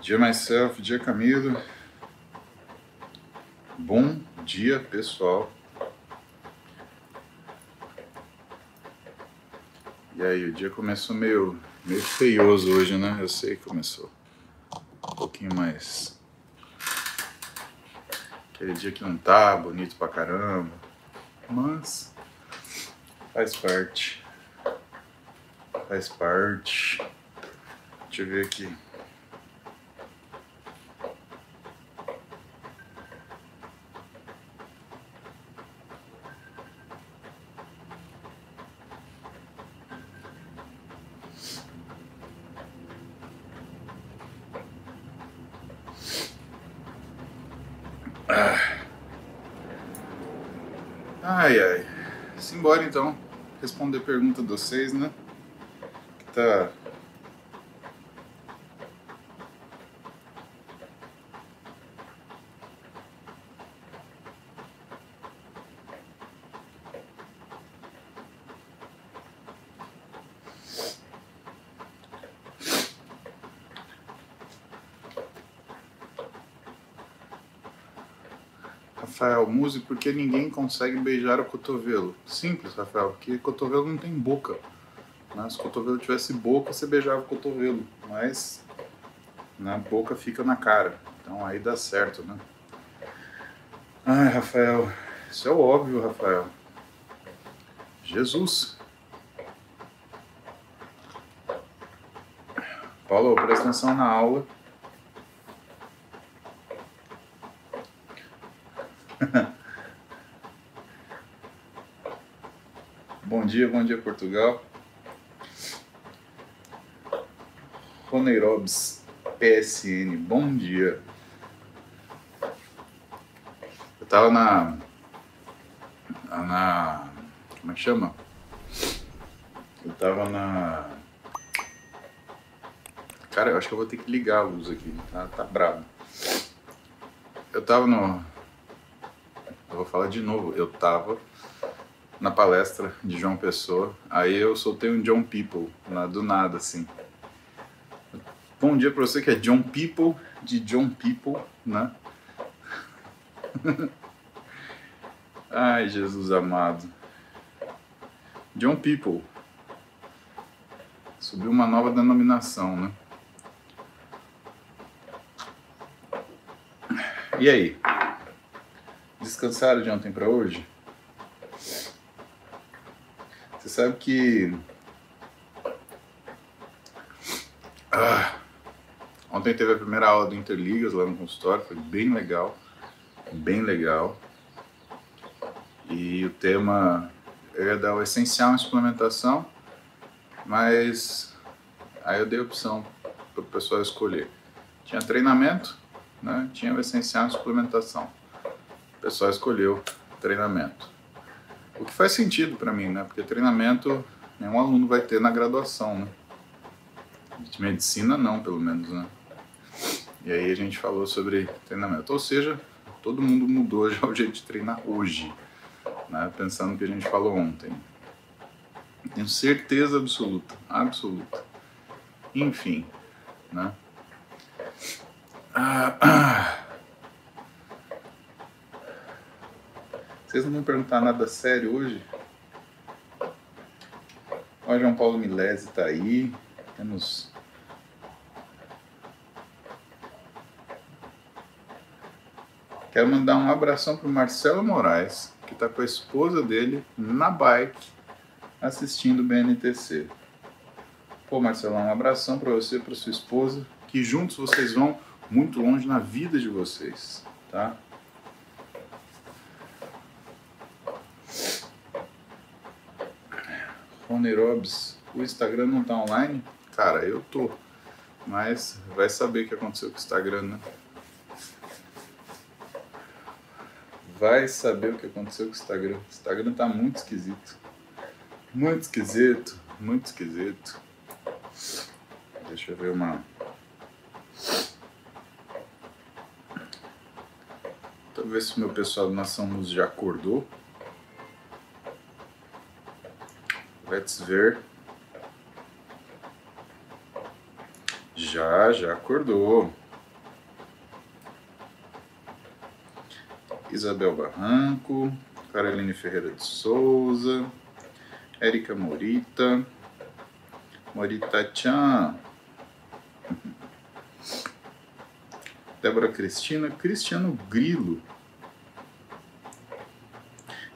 Dia myself, dia Camilo. Bom dia, pessoal. E aí, o dia começou meio, meio feioso hoje, né? Eu sei que começou. Um pouquinho mais. Aquele dia que não tá bonito pra caramba. Mas faz parte. Faz parte. Deixa eu ver aqui. Ai, ai. Simbora então responder a pergunta de vocês, né? Que tá. Rafael, músico, porque ninguém consegue beijar o cotovelo. Simples, Rafael, porque cotovelo não tem boca. Né? Se o cotovelo tivesse boca, você beijava o cotovelo. Mas na boca fica na cara. Então aí dá certo, né? Ai, Rafael, isso é óbvio, Rafael. Jesus. Paulo, presta atenção na aula. bom dia, bom dia Portugal. Roneirobs PSN, bom dia. Eu tava na. na. como é que chama? Eu tava na. Cara, eu acho que eu vou ter que ligar a luz aqui, tá, tá brabo. Eu tava no. Vou falar de novo, eu tava na palestra de João Pessoa, aí eu soltei um John People, na, do nada, assim. Bom dia pra você que é John People, de John People, né? Ai, Jesus amado. John People. Subiu uma nova denominação, né? E aí? Descansaram de ontem para hoje? Você sabe que. Ah, ontem teve a primeira aula do Interligas lá no consultório, foi bem legal. Bem legal. E o tema. Eu ia dar o essencial em suplementação, mas aí eu dei a opção para o pessoal escolher. Tinha treinamento, né? tinha o essencial em suplementação. O pessoal escolheu treinamento. O que faz sentido para mim, né? Porque treinamento nenhum aluno vai ter na graduação, né? De medicina não, pelo menos, né? E aí a gente falou sobre treinamento. Ou seja, todo mundo mudou já o jeito de treinar hoje, né? Pensando no que a gente falou ontem. Tenho certeza absoluta, absoluta. Enfim, né? Ah, ah. Vocês não vão perguntar nada sério hoje? Ó, João Paulo Milese tá aí. Temos. Quero mandar um abração pro Marcelo Moraes, que tá com a esposa dele na bike assistindo o BNTC. Pô, Marcelão, um abração para você, para sua esposa, que juntos vocês vão muito longe na vida de vocês, tá? Roneirobs, o Instagram não tá online? Cara, eu tô. Mas vai saber o que aconteceu com o Instagram, né? Vai saber o que aconteceu com o Instagram. O Instagram tá muito esquisito. Muito esquisito, muito esquisito. Deixa eu ver uma. Ver se o meu pessoal do Nação Luz já acordou. Let's ver. Já, já acordou. Isabel Barranco, Caroline Ferreira de Souza, Érica Morita, Morita Tchan, Débora Cristina, Cristiano Grilo,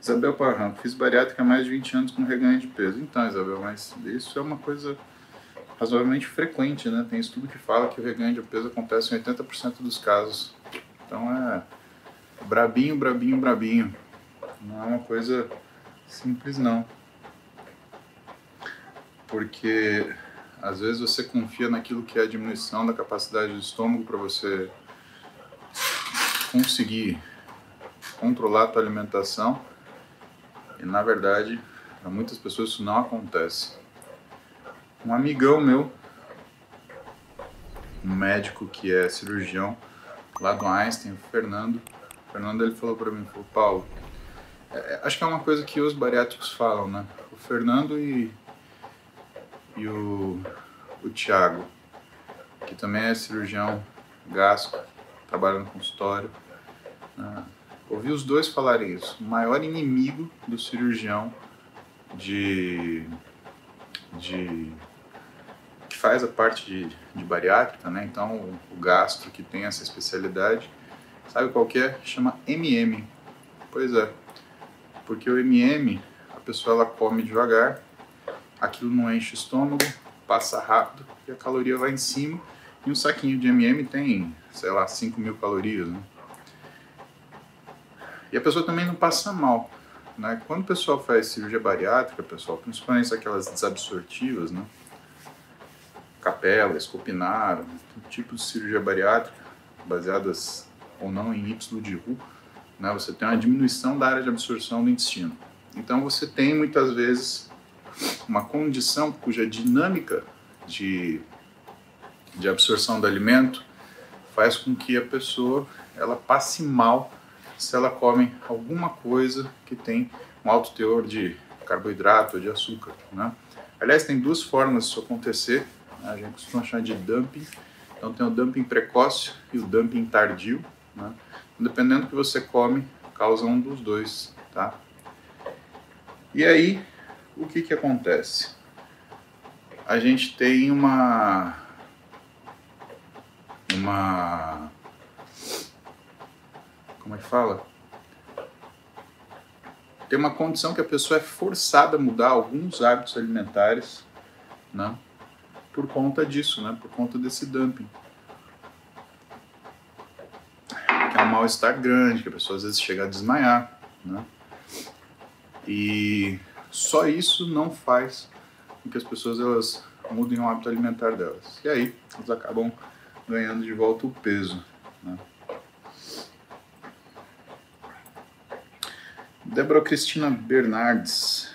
Isabel Barranco, fiz bariátrica há mais de 20 anos com reganho de peso. Então, Isabel, mas isso é uma coisa razoavelmente frequente, né? Tem estudo que fala que o reganho de peso acontece em 80% dos casos. Então é brabinho, brabinho, brabinho. Não é uma coisa simples não. Porque às vezes você confia naquilo que é a diminuição da capacidade do estômago para você conseguir controlar a tua alimentação na verdade para muitas pessoas isso não acontece. Um amigão meu, um médico que é cirurgião lá do Einstein, o Fernando, o Fernando ele falou para mim, falou, Paulo, é, é, acho que é uma coisa que os bariátricos falam, né? O Fernando e, e o, o Tiago, que também é cirurgião gastro, trabalha no consultório. Né? Ouvi os dois falarem isso. O maior inimigo do cirurgião de, de que faz a parte de, de bariátrica, né? Então o, o gastro que tem essa especialidade, sabe qual que é? Chama MM. Pois é, porque o MM, a pessoa ela come devagar, aquilo não enche o estômago, passa rápido e a caloria vai em cima. E um saquinho de MM tem, sei lá, 5 mil calorias, né? E a pessoa também não passa mal. Né? Quando o pessoal faz cirurgia bariátrica, pessoal, principalmente aquelas desabsortivas, né? capela, escopinar, tipo de cirurgia bariátrica, baseadas ou não em Y de Ru, né? você tem uma diminuição da área de absorção do intestino. Então você tem muitas vezes uma condição cuja dinâmica de, de absorção do alimento faz com que a pessoa ela passe mal se ela come alguma coisa que tem um alto teor de carboidrato ou de açúcar. Né? Aliás, tem duas formas disso acontecer. Né? A gente costuma chamar de dumping. Então tem o dumping precoce e o dumping tardio. Né? Dependendo do que você come, causa um dos dois. Tá? E aí, o que, que acontece? A gente tem uma uma como é que fala? Tem uma condição que a pessoa é forçada a mudar alguns hábitos alimentares, né? Por conta disso, né? Por conta desse dumping. Que é um mal-estar grande, que a pessoa às vezes chega a desmaiar, né? E só isso não faz com que as pessoas elas mudem o hábito alimentar delas. E aí, elas acabam ganhando de volta o peso, né? Débora Cristina Bernardes.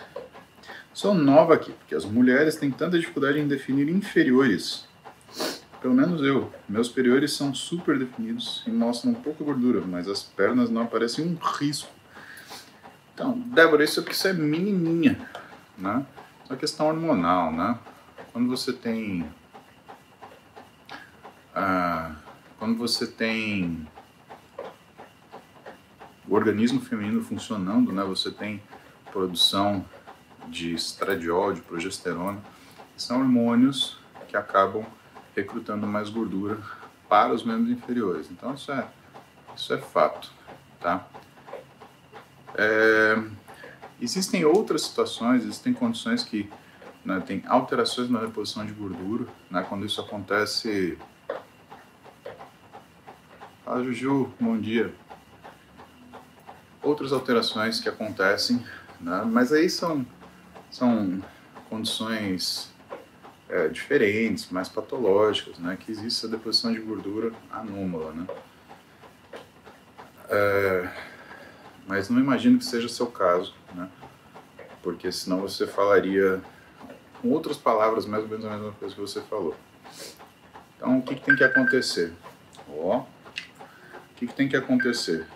Sou nova aqui, porque as mulheres têm tanta dificuldade em definir inferiores. Pelo menos eu. Meus superiores são super definidos e mostram pouca gordura, mas as pernas não aparecem um risco. Então, Débora, isso aqui isso é menininha, né? É uma questão hormonal, né? Quando você tem... Ah, quando você tem o organismo feminino funcionando, né? Você tem produção de estradiol, de progesterona, são hormônios que acabam recrutando mais gordura para os membros inferiores. Então isso é isso é fato, tá? É, existem outras situações, existem condições que né, tem alterações na reposição de gordura, né? Quando isso acontece, Fala Juju, bom dia outras alterações que acontecem, né? mas aí são, são condições é, diferentes, mais patológicas, né? que existe a deposição de gordura anômala. Né? É, mas não imagino que seja seu caso, né? porque senão você falaria com outras palavras mais ou menos a mesma coisa que você falou. Então, o que, que tem que acontecer? Ó, o que, que tem que acontecer?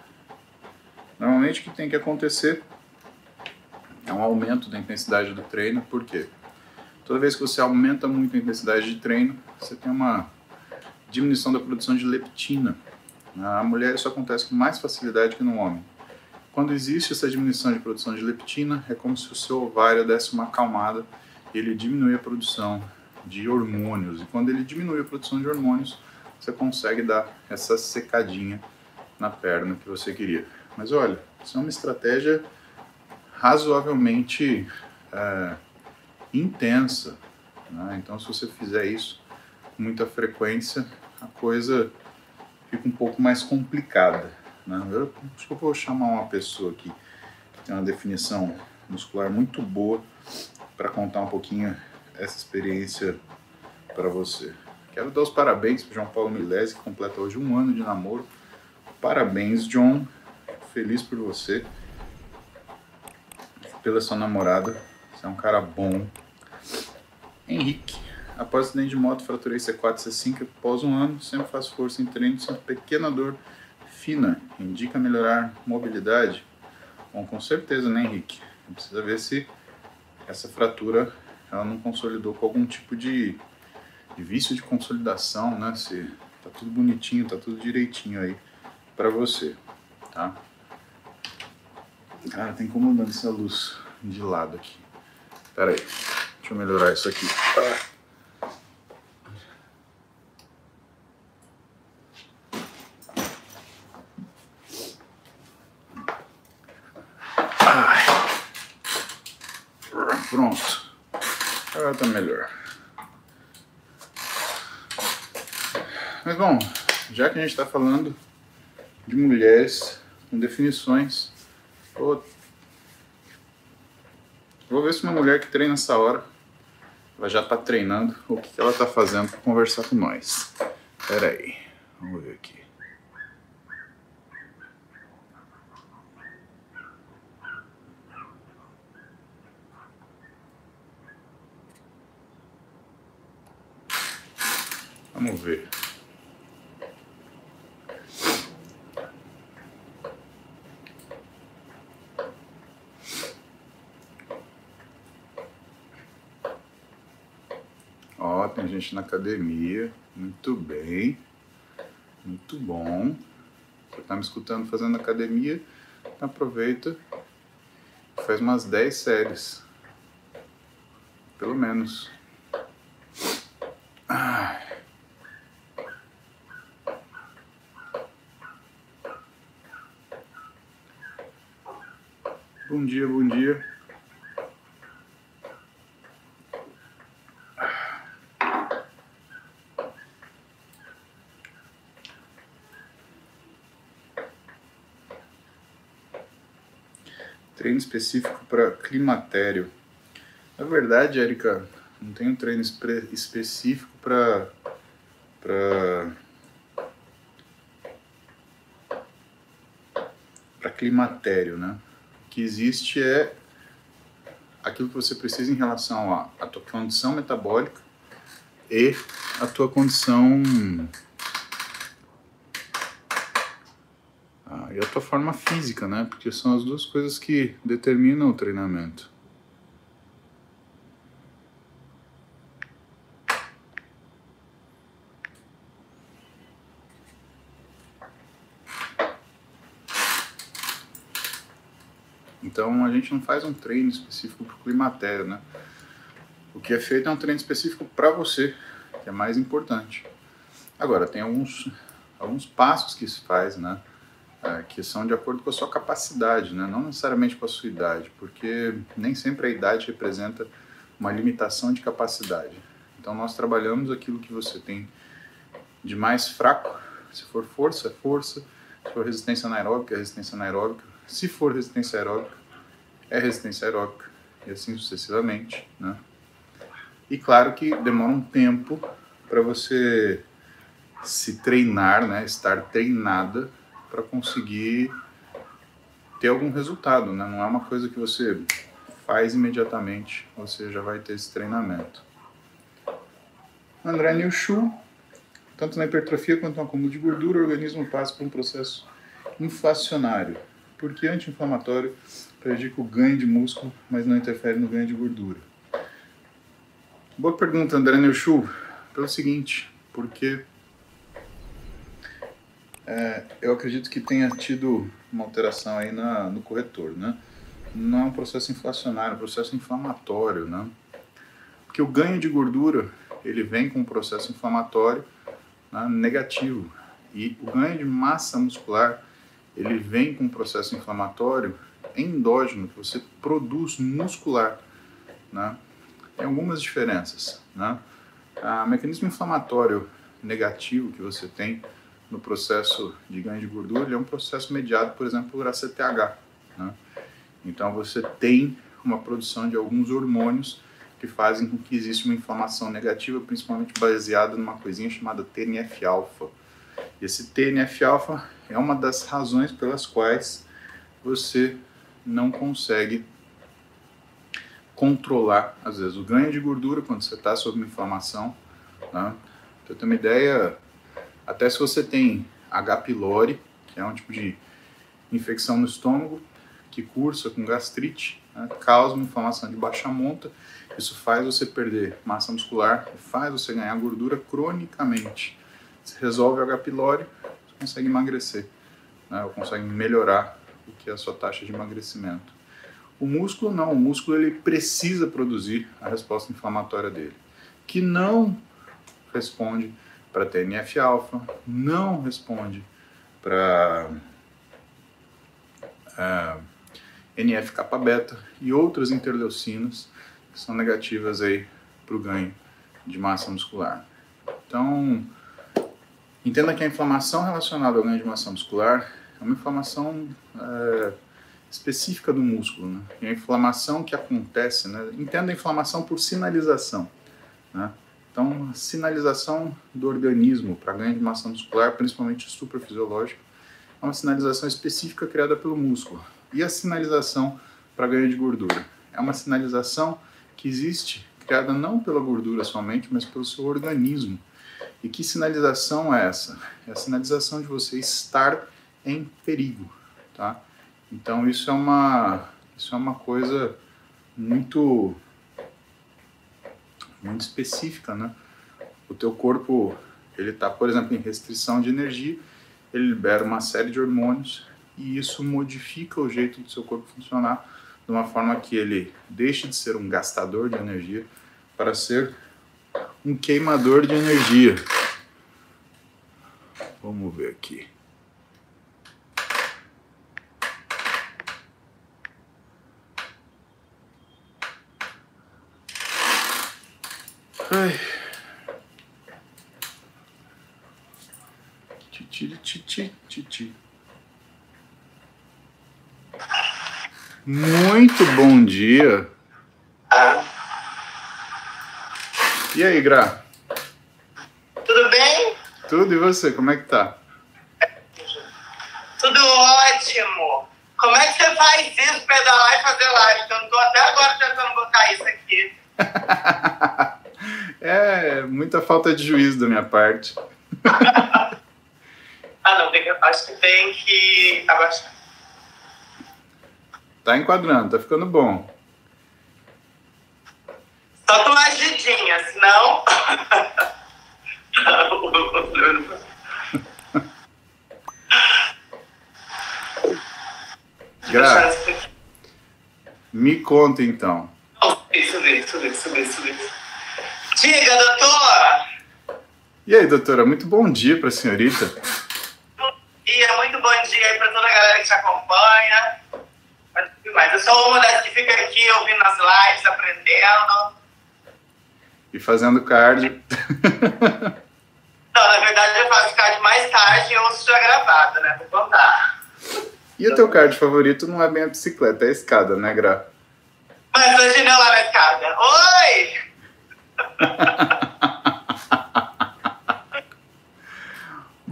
Normalmente o que tem que acontecer é um aumento da intensidade do treino, por quê? Toda vez que você aumenta muito a intensidade de treino, você tem uma diminuição da produção de leptina. Na mulher isso acontece com mais facilidade que no homem. quando existe essa diminuição de produção de leptina, é como se o seu ovário desse uma acalmada, ele diminui a produção de hormônios. E quando ele diminui a produção de hormônios, você consegue dar essa secadinha na perna que você queria. Mas olha, isso é uma estratégia razoavelmente é, intensa. Né? Então, se você fizer isso com muita frequência, a coisa fica um pouco mais complicada. Né? Eu, acho que eu vou chamar uma pessoa aqui que tem uma definição muscular muito boa para contar um pouquinho essa experiência para você. Quero dar os parabéns para João Paulo Milese, que completa hoje um ano de namoro. Parabéns, John. Feliz por você. Pela sua namorada. Você é um cara bom. Henrique. Após acidente de moto, fraturei C4 e C5 após um ano. Sempre faço força em treino, sinto pequena dor fina. Indica melhorar mobilidade? Bom, com certeza, né, Henrique? Precisa ver se essa fratura ela não consolidou com algum tipo de, de vício de consolidação, né? Se tá tudo bonitinho, tá tudo direitinho aí para você, tá? Cara, tá incomodando essa luz de lado aqui. Pera aí, deixa eu melhorar isso aqui. Pronto. Agora tá melhor. Mas bom, já que a gente está falando de mulheres com definições. Vou, ver se uma mulher que treina essa hora, ela já está treinando, o que, que ela está fazendo para conversar com nós. Pera aí, vamos ver aqui. Vamos ver. Ó, tem gente na academia. Muito bem. Muito bom. Você tá me escutando fazendo academia? Então aproveita. Faz umas 10 séries. Pelo menos. Bom dia, bom dia. Treino específico para climatério. Na verdade, Erika, não um treino espe específico para para para climatério, né? O que existe é aquilo que você precisa em relação à tua condição metabólica e a tua condição ah, e a tua forma física, né? Porque são as duas coisas que determinam o treinamento. Então a gente não faz um treino específico para o climatério, né? O que é feito é um treino específico para você, que é mais importante. Agora, tem alguns, alguns passos que se faz, né? Que são de acordo com a sua capacidade, né? não necessariamente com a sua idade, porque nem sempre a idade representa uma limitação de capacidade. Então nós trabalhamos aquilo que você tem de mais fraco, se for força, é força, se for resistência anaeróbica, é resistência anaeróbica, se for resistência aeróbica, é resistência aeróbica, e assim sucessivamente, né? E claro que demora um tempo para você se treinar, né? Estar treinada para conseguir ter algum resultado, né? Não é uma coisa que você faz imediatamente, você já vai ter esse treinamento. André Nilschu, tanto na hipertrofia quanto no acúmulo de gordura, o organismo passa por um processo inflacionário, porque anti-inflamatório prejudica o ganho de músculo, mas não interfere no ganho de gordura. Boa pergunta, André Nilschu, pelo seguinte, porque é, eu acredito que tenha tido uma alteração aí na, no corretor, né? Não é um processo inflacionário, é um processo inflamatório, né? Porque o ganho de gordura, ele vem com um processo inflamatório né, negativo. E o ganho de massa muscular, ele vem com um processo inflamatório endógeno, que você produz muscular, né? Tem algumas diferenças, né? O mecanismo inflamatório negativo que você tem no processo de ganho de gordura, ele é um processo mediado, por exemplo, por ACTH. Né? Então você tem uma produção de alguns hormônios que fazem com que exista uma inflamação negativa, principalmente baseada numa coisinha chamada TNF-alfa. Esse TNF-alfa é uma das razões pelas quais você não consegue controlar, às vezes, o ganho de gordura quando você está sob uma inflamação. Né? Para ter uma ideia, até se você tem H. pylori, que é um tipo de infecção no estômago, que cursa com gastrite, né, causa uma inflamação de baixa monta, isso faz você perder massa muscular, faz você ganhar gordura cronicamente. Você resolve o H. pylori, você consegue emagrecer, né, ou consegue melhorar o que é a sua taxa de emagrecimento. O músculo não, o músculo ele precisa produzir a resposta inflamatória dele, que não responde para TNF-alfa, não responde para uh, é, NF-kappa-beta e outras interleucinas que são negativas aí para o ganho de massa muscular. Então, entenda que a inflamação relacionada ao ganho de massa muscular é uma inflamação é, específica do músculo, né? E a inflamação que acontece, né? Entenda a inflamação por sinalização, né? Então, sinalização do organismo para ganho de massa muscular, principalmente suprafisiológica, é uma sinalização específica criada pelo músculo. E a sinalização para ganho de gordura? É uma sinalização que existe, criada não pela gordura somente, mas pelo seu organismo. E que sinalização é essa? É a sinalização de você estar em perigo, tá? Então isso é uma isso é uma coisa muito muito específica, né? O teu corpo, ele está, por exemplo, em restrição de energia, ele libera uma série de hormônios e isso modifica o jeito do seu corpo funcionar de uma forma que ele deixe de ser um gastador de energia para ser um queimador de energia. Vamos ver aqui. Ai. Titi, titi, titi. Muito bom dia. E aí, Gra? Tudo bem? Tudo, e você? Como é que tá? Tudo ótimo. Como é que você faz isso, pedalar e fazer live? Eu tô até agora tentando botar isso aqui. É muita falta de juízo da minha parte. ah, não, tem acho que tem que abaixar. Tá enquadrando, tá ficando bom. Só tua agidinha, senão. Gra, me conta então. Isso, isso, isso, isso, isso. Diga, doutor! E aí, doutora, muito bom dia para a senhorita. Bom dia, muito bom dia aí para toda a galera que te acompanha. Mas eu sou uma das que fica aqui ouvindo as lives, aprendendo. E fazendo cardio. Não, na verdade eu faço cardio mais tarde e ouço já gravado, né? Vou contar. E o teu cardio favorito não é bem a bicicleta, é a escada, né, Gra? Mas hoje não lá na escada. Oi!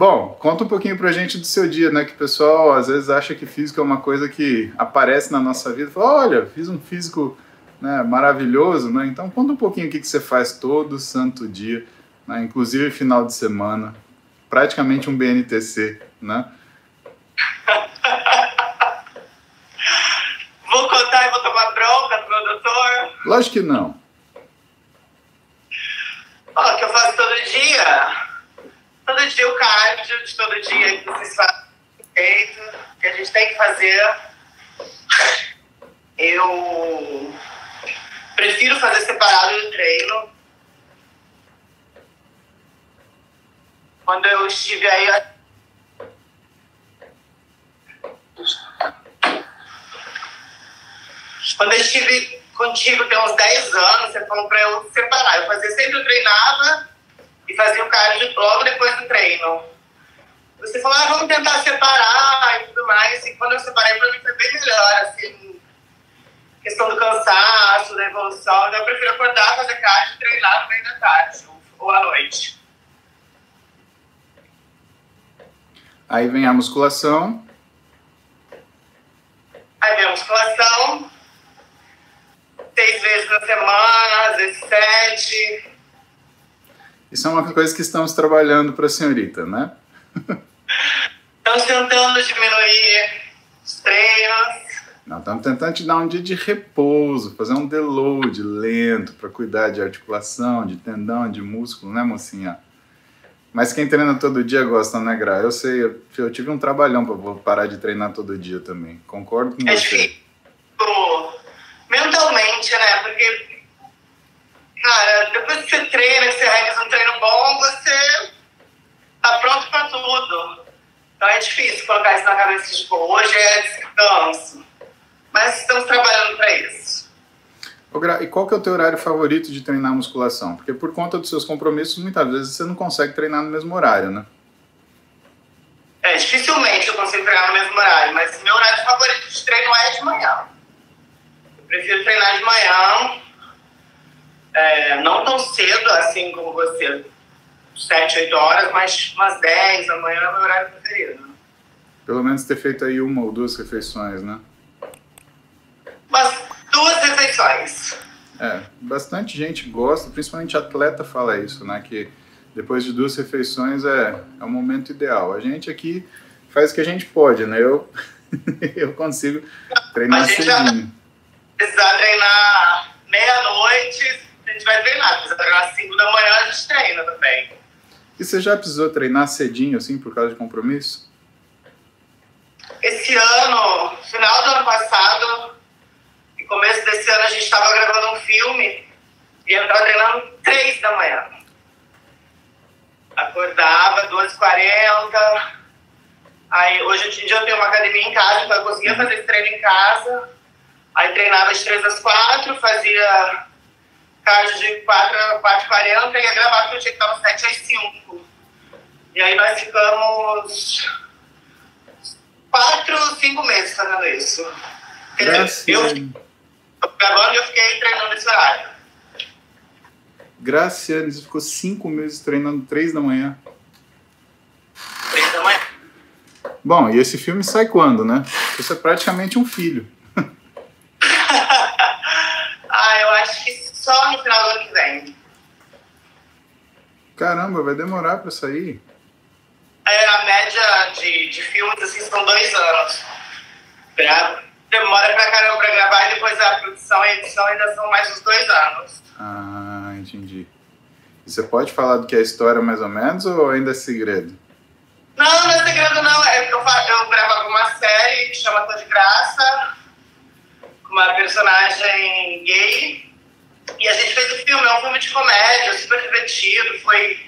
Bom, conta um pouquinho pra gente do seu dia, né? Que o pessoal às vezes acha que físico é uma coisa que aparece na nossa vida. Fala, olha, fiz um físico né, maravilhoso, né? Então conta um pouquinho o que, que você faz todo santo dia, né? inclusive final de semana. Praticamente um BNTC, né? vou contar e vou tomar bronca, produtor? Lógico que não. Ó, que eu faço todo dia. Todo dia o cardio de todo dia que vocês fazem que a gente tem que fazer. Eu prefiro fazer separado do treino. Quando eu estive aí. Quando eu estive contigo tem uns 10 anos, você falou pra eu separar. Eu fazia sempre eu treinava e fazia o cardio logo depois do treino. Você falou, ah, vamos tentar separar e tudo mais. E quando eu separei, pra mim foi bem melhor, assim, questão do cansaço, da evolução. Então eu prefiro acordar, fazer cardio e treinar no meio da tarde ou à noite. Aí vem a musculação. Aí vem a musculação seis vezes na semana, às vezes sete. Isso é uma coisa que estamos trabalhando para a senhorita, né? Estamos tentando diminuir os treinos. Não, estamos tentando te dar um dia de repouso, fazer um deload lento para cuidar de articulação, de tendão, de músculo, né, mocinha? Mas quem treina todo dia gosta, né, Gra? Eu sei, eu, eu tive um trabalhão para parar de treinar todo dia também. Concordo com é você. Difícil mentalmente, né? Porque, cara, depois que você treina, que você realiza um treino bom, você tá pronto para tudo. Então é difícil colocar isso na cabeça de, tipo, hoje é descanso. Mas estamos trabalhando para isso. E qual que é o teu horário favorito de treinar musculação? Porque por conta dos seus compromissos, muitas vezes você não consegue treinar no mesmo horário, né? É, dificilmente eu consigo treinar no mesmo horário, mas meu horário favorito de treino é de manhã. Prefiro treinar de manhã, é, não tão cedo assim como você, 7, 8 horas, mas umas 10 da manhã é meu horário preferido. Pelo menos ter feito aí uma ou duas refeições, né? Umas duas refeições. É, bastante gente gosta, principalmente atleta fala isso, né? Que depois de duas refeições é, é o momento ideal. A gente aqui faz o que a gente pode, né? Eu, eu consigo treinar cedinho precisar treinar meia-noite, a gente vai treinar. Se precisar treinar às 5 da manhã, a gente treina também. E você já precisou treinar cedinho, assim, por causa de compromisso? Esse ano, final do ano passado, e começo desse ano, a gente estava gravando um filme e eu estava treinando 3 da manhã. Acordava, 2h40. Aí, hoje em dia eu tenho uma academia em casa, então eu conseguia fazer esse treino em casa. Aí treinava às 3 às 4, fazia cardio de 4 a 4 40 e ia gravar porque eu tinha que estar 7 às 5. E aí nós ficamos 4, 5 meses fazendo isso. Quer dizer, eu, agora eu fiquei treinando nesse horário. Graciane, ficou 5 meses treinando 3 da manhã. 3 da manhã. Bom, e esse filme sai quando, né? Isso é praticamente um filho. ah, eu acho que só no final do ano que vem. Caramba, vai demorar pra sair. É, a média de, de filmes assim são dois anos. Pra, demora pra caramba pra gravar e depois a produção e a edição ainda são mais uns dois anos. Ah, entendi. E você pode falar do que é a história mais ou menos ou ainda é segredo? Não, não é segredo não. É que eu, eu gravo uma série que chama Tô de Graça uma personagem gay. E a gente fez o filme, é um filme de comédia, super divertido, foi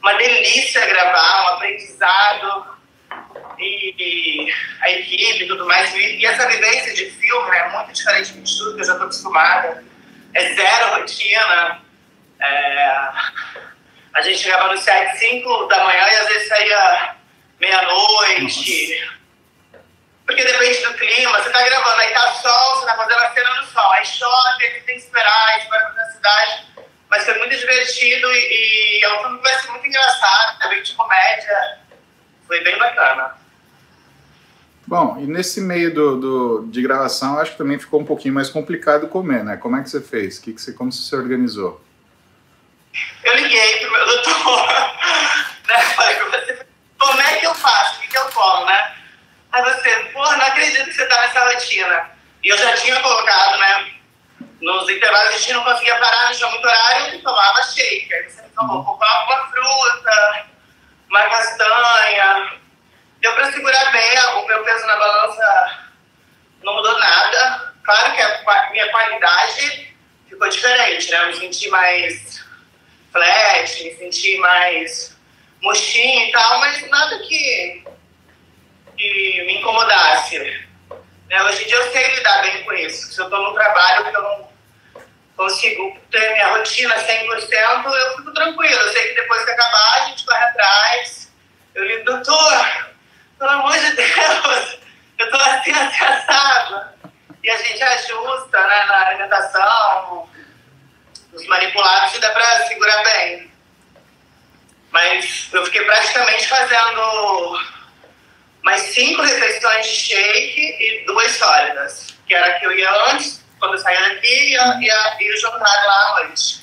uma delícia gravar, um aprendizado. E, e a equipe e tudo mais. E, e, essa vivência de filme é muito diferente de tudo que eu já estou acostumada. É zero rotina. É, a gente chegava no set 5 da manhã e às vezes saía meia-noite. Porque depende do clima, você tá gravando, aí tá sol, você tá fazendo a cena no sol, aí chove, aí tem que esperar, aí você vai pra cidade. Mas foi muito divertido e, e é um filme que vai ser muito engraçado, também é de comédia. Foi bem bacana. Bom, e nesse meio do, do, de gravação, acho que também ficou um pouquinho mais complicado comer, né? Como é que você fez? Que que você, como você se organizou? Eu liguei pro meu doutor, né? Falei pra você, como é que eu faço? O que, que eu como, né? Aí você, porra, não acredito que você tá nessa rotina. E eu já tinha colocado, né? Nos intervalos a gente não conseguia parar, não tinha muito horário, e tomava shake. Aí você tomou, colocava uma fruta, uma castanha. Deu pra segurar bem, o meu peso na balança não mudou nada. Claro que a minha qualidade ficou diferente, né? Eu me senti mais flat, me senti mais murchinha e tal, mas nada que que me incomodasse. Né? Hoje em dia eu sei lidar bem com isso. Se eu estou no trabalho que eu não consigo ter minha rotina 100%, eu fico tranquilo. Eu sei que depois que acabar, a gente corre atrás. Eu ligo, doutor, pelo amor de Deus, eu tô assim, assim. E a gente ajusta né, na alimentação, nos manipulados, e dá pra segurar bem. Mas eu fiquei praticamente fazendo mais cinco refeições de shake e duas sólidas, que era que eu ia antes, quando eu saía daqui, e, e, e o jantar lá à noite.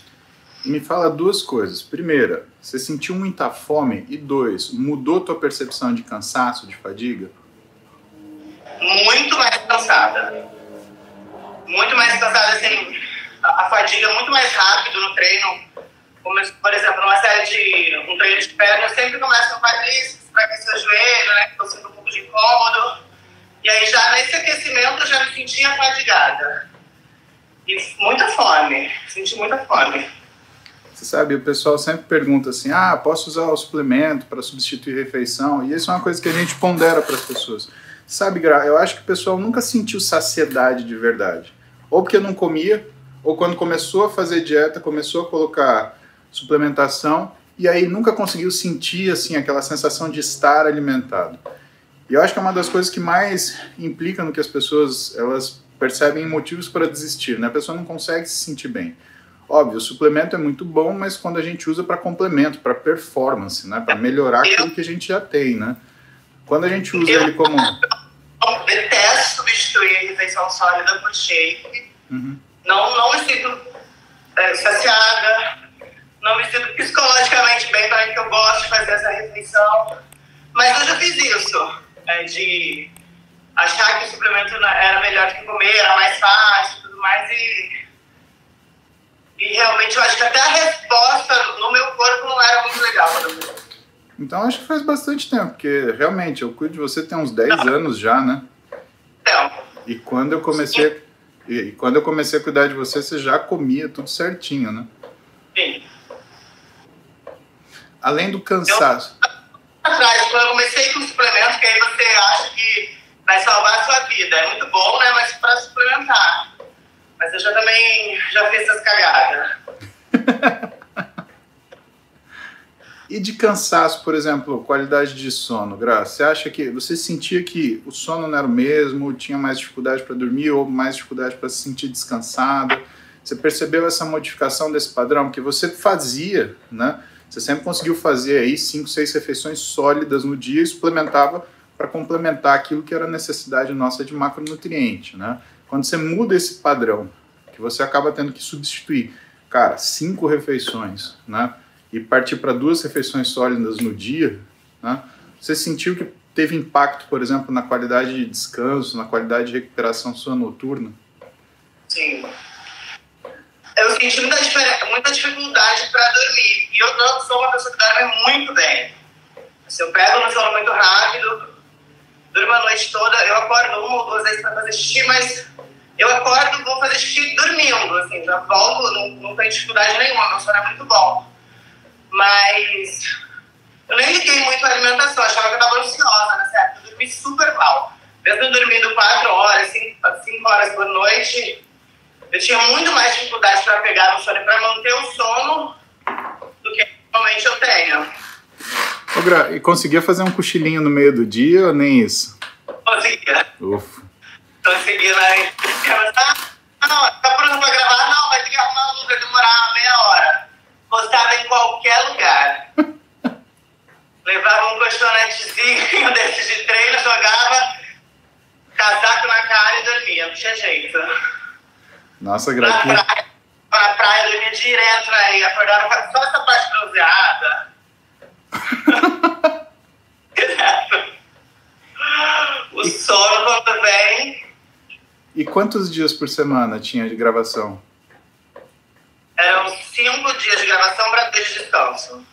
Me fala duas coisas. Primeira, você sentiu muita fome? E dois, mudou tua percepção de cansaço, de fadiga? Muito mais cansada. Muito mais cansada, assim, a, a fadiga é muito mais rápido no treino. Por exemplo, numa série de um treino de perna, eu sempre começo com quadríceps aquecer o joelho, né? Que eu um pouco de incômodo. E aí já nesse aquecimento eu já me sentia fadigada. E muita fome, senti muita fome. Você sabe, o pessoal sempre pergunta assim: ah, posso usar o suplemento para substituir refeição? E isso é uma coisa que a gente pondera para as pessoas. Sabe, Gra, eu acho que o pessoal nunca sentiu saciedade de verdade. Ou porque não comia, ou quando começou a fazer dieta, começou a colocar suplementação, e aí nunca conseguiu sentir assim aquela sensação de estar alimentado. E eu acho que é uma das coisas que mais implica no que as pessoas elas percebem motivos para desistir, né? A pessoa não consegue se sentir bem. Óbvio, o suplemento é muito bom, mas quando a gente usa para complemento, para performance, né, para melhorar aquilo que a gente já tem, né? Quando a gente usa ele como eu detesto substituir a refeição sólida por shake. Uhum. Não, não me sinto é, saciada, não me sinto psicologicamente bem para que eu gosto de fazer essa refeição. Mas eu já fiz isso, é, de achar que o suplemento era melhor do que comer, era mais fácil e tudo mais, e e realmente eu acho que até a resposta no meu corpo não era muito legal quando eu Então acho que faz bastante tempo, porque realmente eu cuido de você tem uns 10 não. anos já, né? Então. E quando eu comecei. E, e quando eu comecei a cuidar de você, você já comia tudo certinho, né? Sim. Além do cansaço. Eu, atrás, eu comecei com suplemento, que aí você acha que vai salvar a sua vida. É muito bom, né? Mas para suplementar. Mas eu já também já fiz essas cagadas. e de cansaço, por exemplo, qualidade de sono, Graça? Você acha que você sentia que o sono não era o mesmo, tinha mais dificuldade para dormir ou mais dificuldade para se sentir descansada? Você percebeu essa modificação desse padrão que você fazia, né? Você sempre conseguiu fazer aí cinco, seis refeições sólidas no dia e suplementava para complementar aquilo que era necessidade nossa de macronutriente, né? Quando você muda esse padrão, que você acaba tendo que substituir, cara, cinco refeições, né? E partir para duas refeições sólidas no dia, né? Você sentiu que teve impacto, por exemplo, na qualidade de descanso, na qualidade de recuperação sua noturna? Sim. Eu senti muita, muita dificuldade para dormir. E eu não sou uma pessoa que dorme muito bem. Se eu pego no sono muito rápido, durmo a noite toda, eu acordo uma ou duas vezes para fazer xixi, mas eu acordo, vou fazer xixi dormindo, assim, já volto, não, não dificuldade nenhuma, meu sono é muito bom. Mas eu nem liguei muito à alimentação, achava que eu estava ansiosa nessa época, eu dormi super mal. Mesmo dormindo quatro horas, cinco, cinco horas por noite, eu tinha muito mais dificuldade para pegar no sono e para manter o sono do que normalmente eu tenho. Ô, Gra, e conseguia fazer um cochilinho no meio do dia ou nem isso? Conseguia. Ufa. Conseguia, né? Ah, não, tá pronto pra gravar? Não, vai ter que arrumar luz, vai demorar meia hora. Postava em qualquer lugar. Levava um colchonetezinho desses de treino, jogava casaco na cara e dormia, não tinha jeito. Nossa, Gra. Na praia, na praia dormia direto, né? Acordava só essa parte bronzeada o sono quando vem. E quantos dias por semana tinha de gravação? Eram cinco dias de gravação para dois de descanso.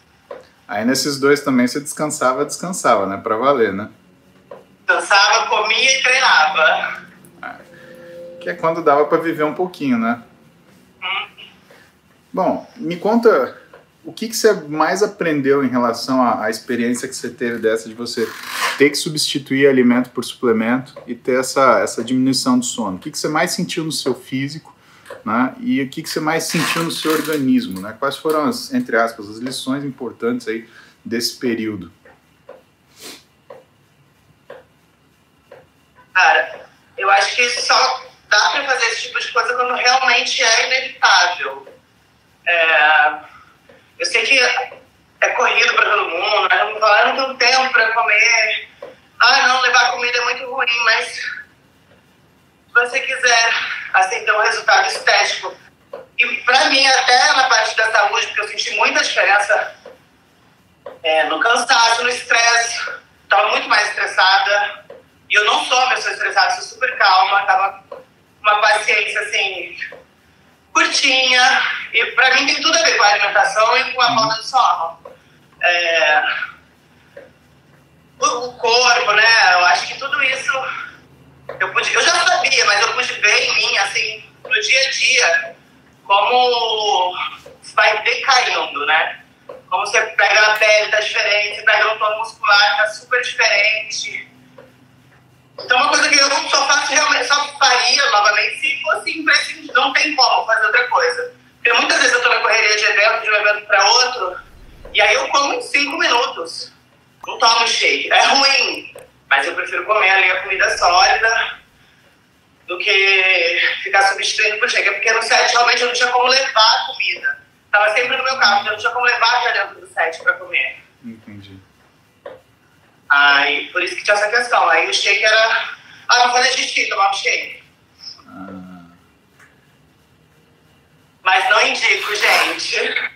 Aí nesses dois também você descansava, descansava, né? Pra valer, né? Descansava, comia e treinava. Que é quando dava para viver um pouquinho, né? Bom, me conta o que, que você mais aprendeu em relação à, à, experiência que você teve dessa de você ter que substituir alimento por suplemento e ter essa, essa diminuição do sono? O que, que você mais sentiu no seu físico né? e o que, que você mais sentiu no seu organismo? Né? Quais foram, as, entre aspas, as lições importantes aí desse período? Cara, eu acho que só dá para fazer esse tipo de coisa quando realmente é inevitável. É eu sei que é corrido para todo mundo, né? Falar, não tenho tempo para comer. Ah, não, levar comida é muito ruim, mas se você quiser assim, ter um resultado estético. E para mim, até na parte da saúde, porque eu senti muita diferença é, no cansaço, no estresse. Estava muito mais estressada. E eu não sou uma pessoa estressada, sou super calma. Tava uma paciência assim curtinha. E para mim tem tudo a ver com a alimentação e com a falta de sono. É, o, o, corpo, né? Eu acho que tudo isso eu, pude, eu já sabia, mas eu pude ver em mim, assim, no dia a dia, como vai decaindo, né? Como você pega na pele, tá diferente, você pega no tono muscular, tá super diferente então, uma coisa que eu só faço realmente, só faria novamente se fosse imprescindível. Não tem como fazer outra coisa. Porque muitas vezes eu estou na correria de evento, de um evento para outro, e aí eu como em cinco minutos. Não tomo shake. É ruim, mas eu prefiro comer ali a comida sólida do que ficar substituindo por shake. É porque no set realmente eu não tinha como levar a comida. Estava sempre no meu carro, então eu não tinha como levar já dentro do set para comer. Entendi. Aí, por isso que tinha essa questão. Aí o shake era. Ah, vou fazer xixi, tomar um shake. Ah. Mas não indico, gente.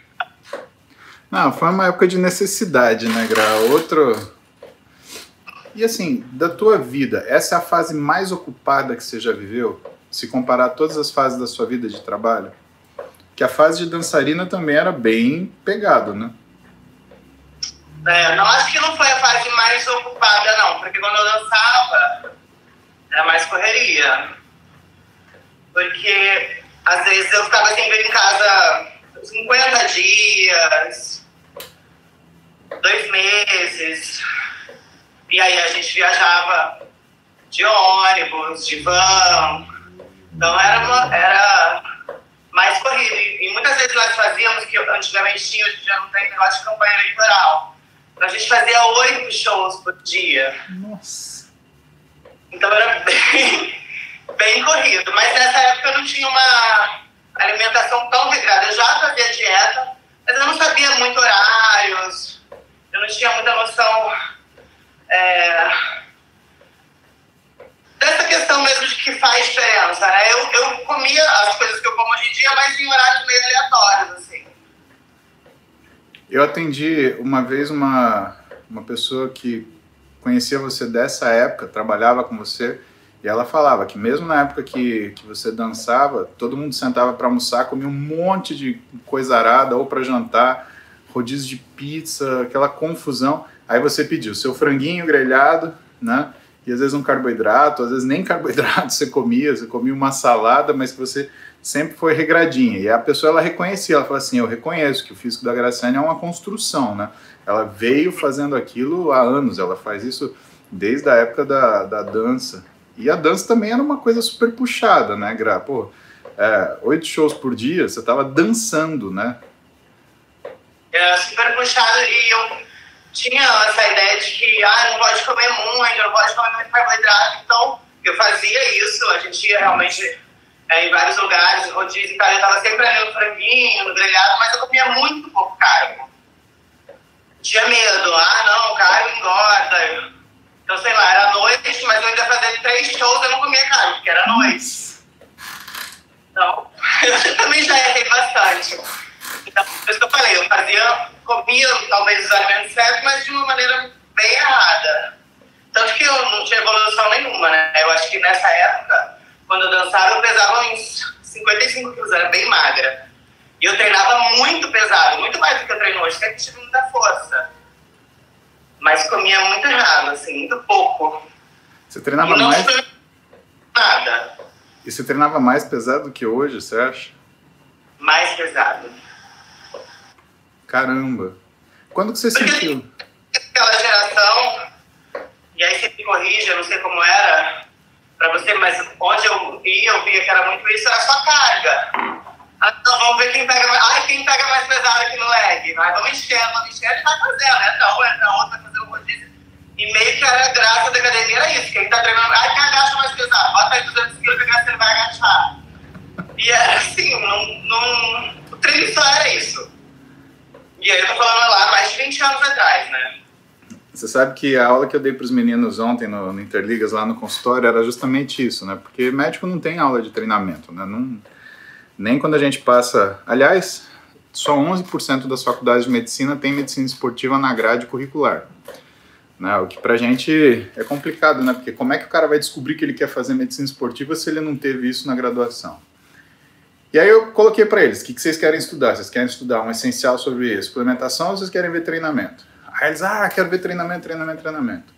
Não, foi uma época de necessidade, né, Gra? Outro. E assim, da tua vida, essa é a fase mais ocupada que você já viveu? Se comparar a todas as fases da sua vida de trabalho? Que a fase de dançarina também era bem pegado, né? É, não acho que não foi a fase mais ocupada, não, porque quando eu dançava era mais correria. Porque às vezes eu ficava sem ver em casa 50 dias, dois meses. E aí a gente viajava de ônibus, de van. Então era, uma, era mais corrido. E muitas vezes nós fazíamos, que antigamente tinha, hoje dia não tem negócio de campanha eleitoral a gente fazia oito shows por dia. Nossa. Então era bem, bem corrido. Mas nessa época eu não tinha uma alimentação tão regrada. Eu já fazia dieta, mas eu não sabia muito horários. Eu não tinha muita noção é, dessa questão mesmo de que faz diferença. Né? Eu, eu comia as coisas que eu como hoje em dia, mas em horários meio aleatórios. Assim. Eu atendi uma vez uma, uma pessoa que conhecia você dessa época, trabalhava com você, e ela falava que mesmo na época que, que você dançava, todo mundo sentava para almoçar, comia um monte de coisa arada, ou para jantar, rodízio de pizza, aquela confusão. Aí você pediu seu franguinho grelhado, né? E às vezes um carboidrato, às vezes nem carboidrato você comia, você comia uma salada, mas que você sempre foi regradinha. E a pessoa ela reconhecia, ela falou assim: Eu reconheço que o físico da Graciane é uma construção, né? Ela veio fazendo aquilo há anos, ela faz isso desde a época da, da dança. E a dança também era uma coisa super puxada, né, Gra? Pô, é, oito shows por dia, você tava dançando, né? É super puxado e eu tinha essa ideia de que ah, não pode comer muito, não pode comer muito carboidrato, então eu fazia isso, a gente ia realmente é, em vários lugares, rodízio e tal. Eu estava sempre ali no franguinho, no grelhado, mas eu comia muito pouco carbo. Tinha medo, ah, não, carbo engorda. Então, sei lá, era noite, mas eu ainda fazia três shows eu não comia carbo, porque era noite. Então, eu também já errei bastante. Então, por isso que eu falei, eu fazia, comia talvez os alimentos certos, mas de uma maneira bem errada. Tanto que eu não tinha evolução nenhuma, né? Eu acho que nessa época quando eu dançava, eu pesava uns 55 quilos, era bem magra. E eu treinava muito pesado, muito mais do que eu treino hoje, até que tive muita força. Mas comia muito errado, assim, muito pouco. Você treinava e mais? Nada. E você treinava mais pesado do que hoje, você acha? Mais pesado. Caramba. Quando que você Porque sentiu? Aquela geração, e aí você me corrige, eu não sei como era pra você, mas onde eu ia, eu via que era muito isso, era só carga. Ah, Então vamos ver quem pega mais. Ai, quem pega mais pesado aqui no leg. Mas vamos enchendo, vamos enchendo e vai fazendo. Entra um, entra outro, vai fazer um rodízio. E meio que era a graça da academia era isso. Quem tá treinando, ai, quem agacha mais pesado? Bota aí 200 quilos que a ele vai agachar. E era assim, não, não, o treino só era isso. E aí eu tô falando lá mais de 20 anos atrás, né? Você sabe que a aula que eu dei para os meninos ontem no, no Interligas lá no consultório era justamente isso, né? Porque médico não tem aula de treinamento, né? Não, nem quando a gente passa. Aliás, só 11% das faculdades de medicina tem medicina esportiva na grade curricular. Né? O que pra gente é complicado, né? Porque como é que o cara vai descobrir que ele quer fazer medicina esportiva se ele não teve isso na graduação? E aí eu coloquei para eles, o que, que vocês querem estudar? Vocês querem estudar um essencial sobre suplementação ou vocês querem ver treinamento? Aí eles, ah, quero ver treinamento, treinamento, treinamento.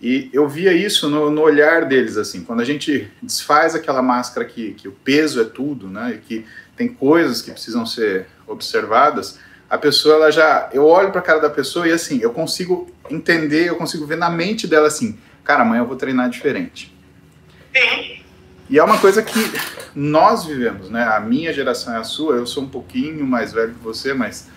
E eu via isso no, no olhar deles, assim, quando a gente desfaz aquela máscara que, que o peso é tudo, né, e que tem coisas que precisam ser observadas, a pessoa, ela já, eu olho para a cara da pessoa e assim, eu consigo entender, eu consigo ver na mente dela assim, cara, amanhã eu vou treinar diferente. Sim. E é uma coisa que nós vivemos, né? A minha geração é a sua, eu sou um pouquinho mais velho que você, mas.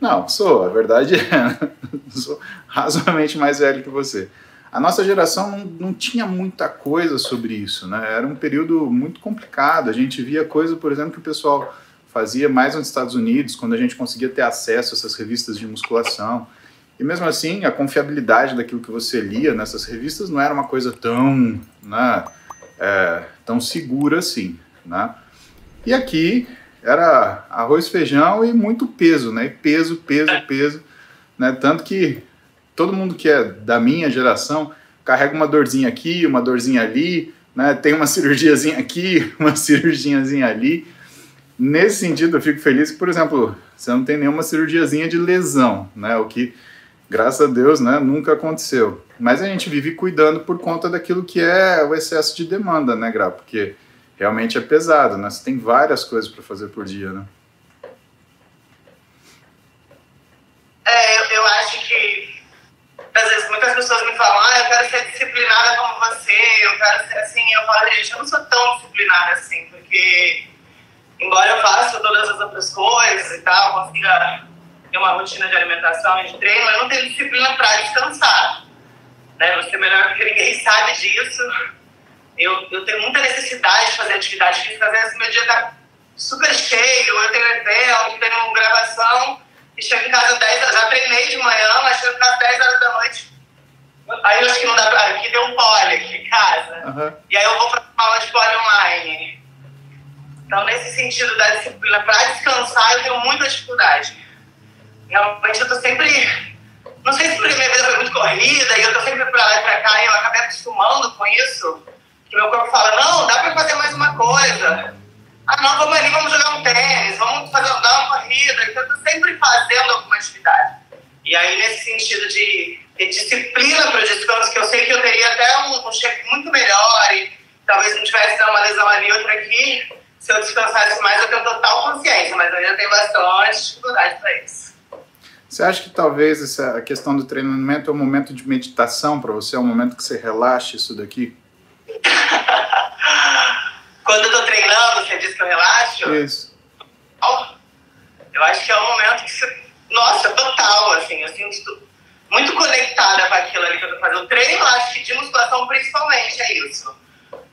Não, sou, a verdade é. sou razoavelmente mais velho que você. A nossa geração não, não tinha muita coisa sobre isso, né? Era um período muito complicado. A gente via coisa, por exemplo, que o pessoal fazia mais nos Estados Unidos, quando a gente conseguia ter acesso a essas revistas de musculação. E mesmo assim, a confiabilidade daquilo que você lia nessas revistas não era uma coisa tão. Né? é, tão segura assim, né? E aqui era arroz, feijão e muito peso, né? Peso, peso, peso, né? Tanto que todo mundo que é da minha geração carrega uma dorzinha aqui, uma dorzinha ali, né? Tem uma cirurgiazinha aqui, uma cirurgiazinha ali. Nesse sentido, eu fico feliz que, por exemplo, você não tem nenhuma cirurgiazinha de lesão, né? O que graças a Deus, né, nunca aconteceu. Mas a gente vive cuidando por conta daquilo que é o excesso de demanda, né, Gra? Porque realmente é pesado, né? Você tem várias coisas para fazer por dia, né? É, eu, eu acho que às vezes muitas pessoas me falam, ah, eu quero ser disciplinada como você, eu quero ser assim. Eu falo, gente, eu não sou tão disciplinada assim, porque embora eu faça todas as outras coisas e tal, consiga ter uma rotina de alimentação e de treino, eu não tenho disciplina para descansar. Né? Você melhor que ninguém sabe disso. Eu, eu tenho muita necessidade de fazer atividade física, às vezes meu dia tá super cheio, eu tenho evento, tenho gravação, e chego em casa 10 horas, já treinei de manhã, mas chego em casa 10 horas da noite. Aí eu acho que não dá pra. Aqui tem um pole aqui em casa. Uhum. E aí eu vou pra uma aula de pole online. Então, nesse sentido da disciplina, para descansar, eu tenho muita dificuldade. Realmente, eu tô sempre. Não sei se porque minha vida foi muito corrida e eu tô sempre pra lá e pra cá e eu acabei acostumando com isso. Que meu corpo fala: não, dá pra fazer mais uma coisa. Ah, não, vamos ali, vamos jogar um tênis, vamos fazer, dar uma corrida. Então, eu tô sempre fazendo alguma atividade. E aí, nesse sentido de ter disciplina para o descanso, que eu sei que eu teria até um, um shape muito melhor e talvez não tivesse uma lesão ali, outra aqui. Se eu descansasse mais, eu tenho total consciência, mas eu ainda tenho bastante dificuldade para isso. Você acha que talvez essa questão do treinamento é um momento de meditação para você? É um momento que você relaxe isso daqui? Quando eu tô treinando, você diz que eu relaxo? Isso. Eu acho que é um momento que você. Nossa, total, assim, eu sinto muito conectada com aquilo ali que eu tô fazendo. O treino, eu acho que de musculação principalmente é isso.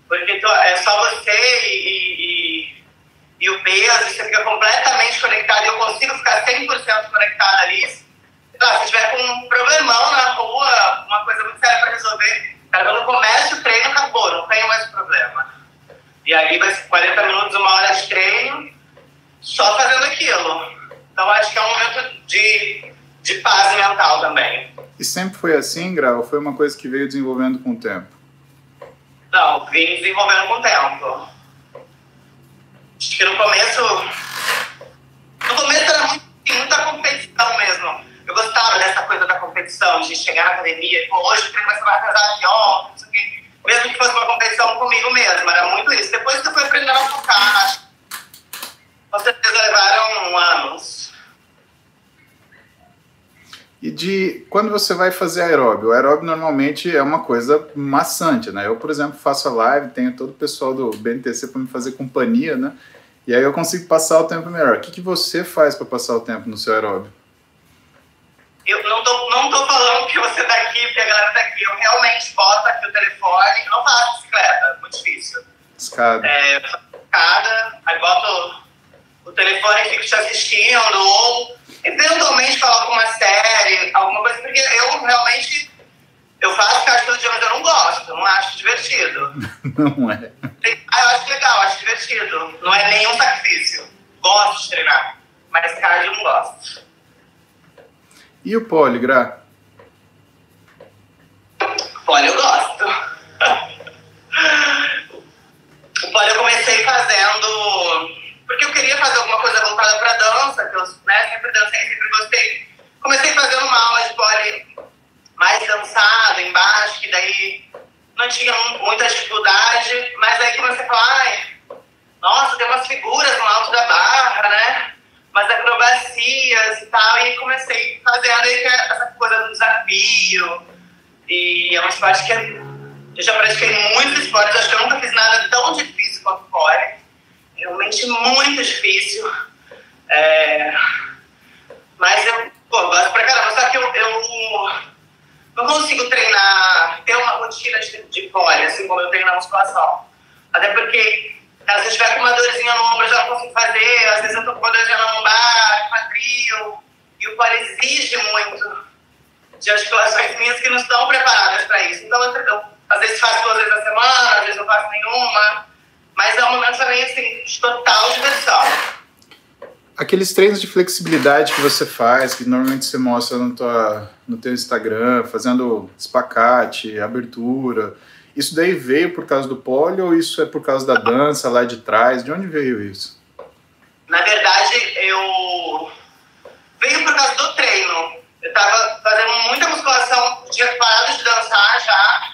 Porque é só você e, e, e, o peso, você fica completamente conectado e eu consigo ficar 100% conectada ali. Ah, se tiver com um problemão na rua, uma coisa muito séria para resolver, cara, quando começa o treino, acabou, não tem mais problema. E aí vai ser 40 minutos, uma hora de treino, só fazendo aquilo. Então acho que é um momento de, de paz mental também. E sempre foi assim, Grau? Ou foi uma coisa que veio desenvolvendo com o tempo? Não, vim desenvolvendo com o tempo. Acho que no começo. No começo era muito, muita competição mesmo. Eu gostava dessa competição, de chegar na academia, hoje o treino vai ser mais pesado que ontem. Mesmo que fosse uma competição comigo mesmo, era muito isso. Depois que eu fui aprendendo a focar, com certeza levaram anos. E de quando você vai fazer aeróbio? O aeróbio normalmente é uma coisa maçante, né? Eu, por exemplo, faço a live, tenho todo o pessoal do BNTC para me fazer companhia, né? E aí eu consigo passar o tempo melhor. O que, que você faz para passar o tempo no seu aeróbio? Eu não tô, não tô falando que você tá aqui, porque a galera tá aqui. Eu realmente boto aqui o telefone. Eu não faço bicicleta, muito difícil. Escada. É, escada, aí boto o telefone e fico te assistindo, ou eventualmente coloco uma série, alguma coisa, porque eu realmente eu faço caixa todo dia, mas eu não gosto, não acho divertido. não é. Ah, eu acho legal, acho divertido. Não é nenhum sacrifício. Gosto de treinar, mas cardio eu não gosto. E o poligra? Poli eu gosto. o poli eu comecei fazendo porque eu queria fazer alguma coisa voltada para dança, que eu né, sempre dancei, sempre gostei. Comecei fazendo uma aula de pole mais dançado, embaixo, que daí não tinha muita dificuldade, mas aí comecei a falar, ai, nossa, tem umas figuras no alto da barra, né? Umas acrobacias e tal, e comecei fazendo aí essa coisa do desafio. E é uma esporte que eu já pratiquei muitos esportes, acho que eu nunca fiz nada tão difícil quanto pole realmente muito difícil. É, mas eu pô, gosto pra caramba, só que eu, eu não consigo treinar, ter uma rotina de, de assim como eu treino na musculação. Até porque, às vezes, tiver com uma dorzinha no ombro, eu já consigo fazer, às vezes eu tô com uma dorzinha no lombar, quadril, e o pole exige muito de articulações minhas que não estão preparadas para isso. Então, eu, eu, às vezes faço duas vezes na semana, às vezes não faço nenhuma. Mas é um momento também assim, de total diversão. Aqueles treinos de flexibilidade que você faz, que normalmente você mostra no, tua, no teu Instagram, fazendo espacate, abertura, isso daí veio por causa do pole ou isso é por causa da dança lá de trás? De onde veio isso? Na verdade, eu veio por causa do treino. Eu estava fazendo muita musculação, tinha parado de dançar já,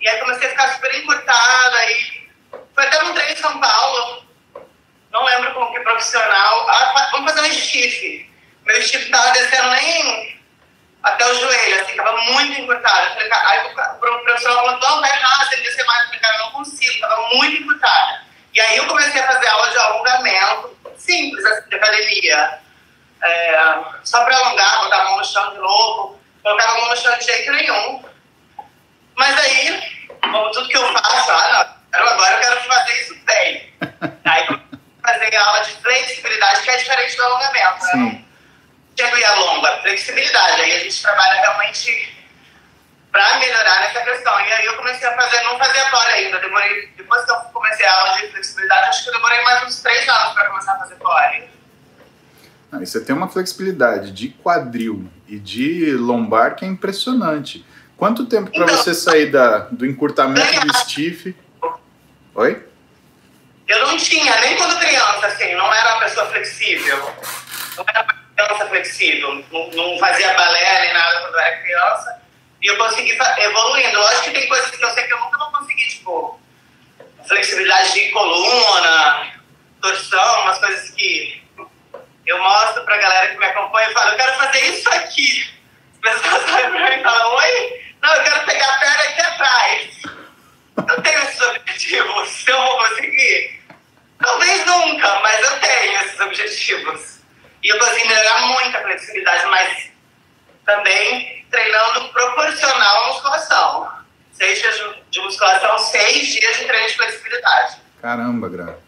e aí comecei a ficar super encurtada, aí foi até num treino em São Paulo, não lembro com que profissional. Ah, vamos fazer um stiff. Meu stiff tava descendo nem até o joelho, assim, tava muito encurtado. Falei, aí o profissional falou, não, vai errado, se ele descer mais. Eu falei, cara, eu não consigo, tava muito encurtado. E aí eu comecei a fazer aula de alongamento, simples, assim, de academia. É, só para alongar, botar a mão no chão de novo, colocava a mão no chão de jeito nenhum. Mas aí, como tudo que eu faço, ah, não, agora eu quero fazer isso bem. Aí fazer aula de flexibilidade, que é diferente do alongamento. Sim. Né? Chego e alonga, flexibilidade. Aí a gente trabalha realmente para melhorar nessa questão. E aí eu comecei a fazer, não fazia core ainda. Demorei, depois que eu comecei a aula de flexibilidade, acho que eu demorei mais uns três anos para começar a fazer core. Ah, e você tem uma flexibilidade de quadril e de lombar que é impressionante. Quanto tempo para então, você sair da, do encurtamento do stiff Oi? Eu não tinha, nem quando criança, assim, não era uma pessoa flexível. Não era uma criança flexível. Não, não fazia balé nem nada quando eu era criança. E eu consegui evoluindo. Lógico que tem coisas que eu sei que eu nunca vou conseguir, tipo, flexibilidade de coluna, torção, umas coisas que eu mostro pra galera que me acompanha e falo, eu quero fazer isso aqui. As pessoas olham pra mim e falam, oi? Não, eu quero pegar a perna aqui atrás. Eu tenho esses objetivos. Se eu vou conseguir? Talvez nunca, mas eu tenho esses objetivos. E eu consegui melhorar muito a flexibilidade, mas também treinando proporcional à musculação. Seis dias de musculação, seis dias de treino de flexibilidade. Caramba, Gra.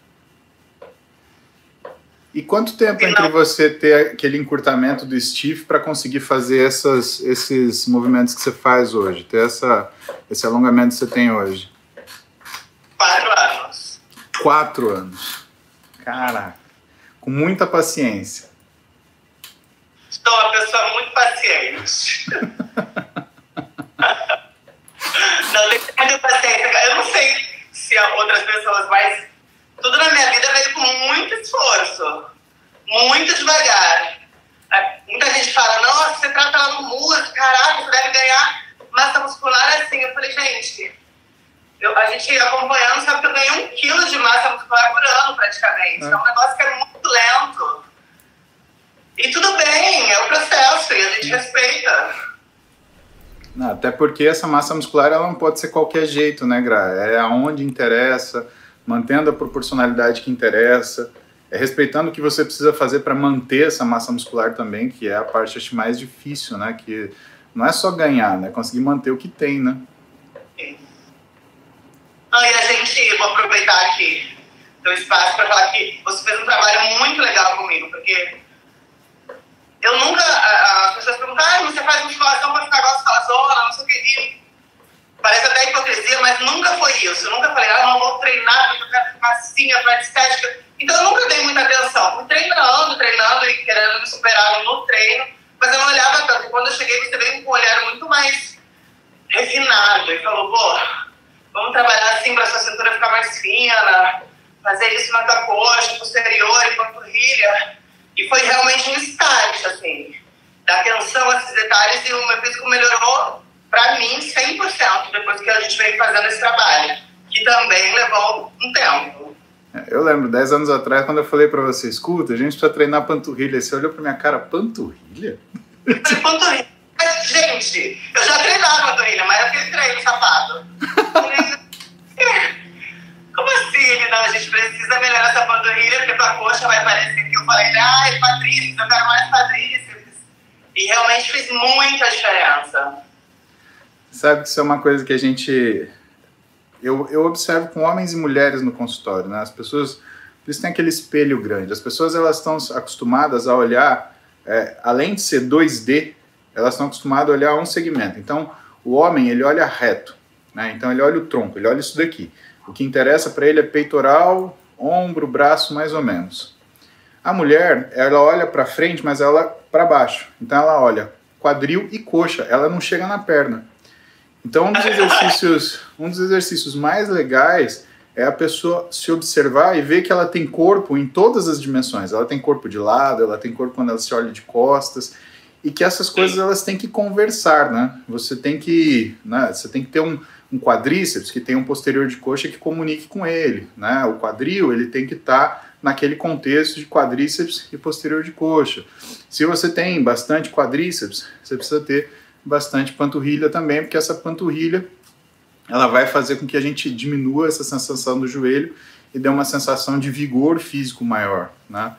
E quanto tempo Sim, entre você ter aquele encurtamento do stiff para conseguir fazer essas, esses movimentos que você faz hoje, ter essa, esse alongamento que você tem hoje? Quatro anos. Quatro anos. Caraca. Com muita paciência. Sou uma pessoa muito paciente. não, tem muita paciência. Eu não sei se outras pessoas, mas tudo na minha vida veio com muito esforço. Muito devagar. É, muita gente fala, nossa, você trata lá no músico, caraca, você deve ganhar massa muscular assim. Eu falei, gente, eu, a gente acompanhando sabe que eu ganhei um quilo de massa muscular por ano, praticamente. É. é um negócio que é muito lento. E tudo bem, é o processo, e a gente respeita Até porque essa massa muscular ela não pode ser qualquer jeito, né, Gra? É aonde interessa, mantendo a proporcionalidade que interessa, é respeitando o que você precisa fazer para manter essa massa muscular também, que é a parte acho, mais difícil, né? Que não é só ganhar, né? Conseguir manter o que tem, né? Ah, e a gente, vou aproveitar aqui o espaço para falar que você fez um trabalho muito legal comigo, porque eu nunca. As pessoas perguntam, ah, você faz musculação para ficar gostosona, não sei o quê. parece até hipocrisia, mas nunca foi isso. Eu nunca falei, ah, não vou treinar porque eu quero ficar assim, atrás estética. Então eu nunca dei muita atenção. Fui treinando, treinando e querendo me superar no treino, mas eu não olhava tanto. E quando eu cheguei, você veio com um olhar muito mais refinado e falou, pô, vamos trabalhar assim para sua cintura ficar mais fina, fazer isso na tua coxa, posterior e panturrilha. E foi realmente um start, assim, da atenção a esses detalhes e o meu físico melhorou, para mim, 100% depois que a gente veio fazendo esse trabalho, que também levou um tempo. É, eu lembro, 10 anos atrás, quando eu falei para você, escuta, a gente precisa treinar panturrilha. Você olhou pra minha cara, panturrilha? panturrilha. Mas, gente, eu já treinava panturrilha, mas eu fiz treino sapato. Como assim, não? A gente precisa melhorar essa panturrilha, porque tua coxa vai parecer que eu falei, ai, quadríceps, eu quero mais quadríceps. E realmente fez muita diferença. Sabe que isso é uma coisa que a gente. Eu, eu observo com homens e mulheres no consultório, né? As pessoas. Eles têm aquele espelho grande. As pessoas elas estão acostumadas a olhar, é, além de ser 2D, elas estão acostumadas a olhar um segmento. Então, o homem, ele olha reto. Né? Então, ele olha o tronco, ele olha isso daqui. O que interessa para ele é peitoral, ombro, braço, mais ou menos. A mulher, ela olha para frente, mas ela para baixo. Então ela olha quadril e coxa, ela não chega na perna. Então um dos exercícios, um dos exercícios mais legais é a pessoa se observar e ver que ela tem corpo em todas as dimensões. Ela tem corpo de lado, ela tem corpo quando ela se olha de costas e que essas coisas elas têm que conversar, né? Você tem que, né, você tem que ter um, um quadríceps que tem um posterior de coxa que comunique com ele, né? O quadril ele tem que estar tá naquele contexto de quadríceps e posterior de coxa. Se você tem bastante quadríceps, você precisa ter bastante panturrilha também, porque essa panturrilha ela vai fazer com que a gente diminua essa sensação do joelho e dê uma sensação de vigor físico maior, né?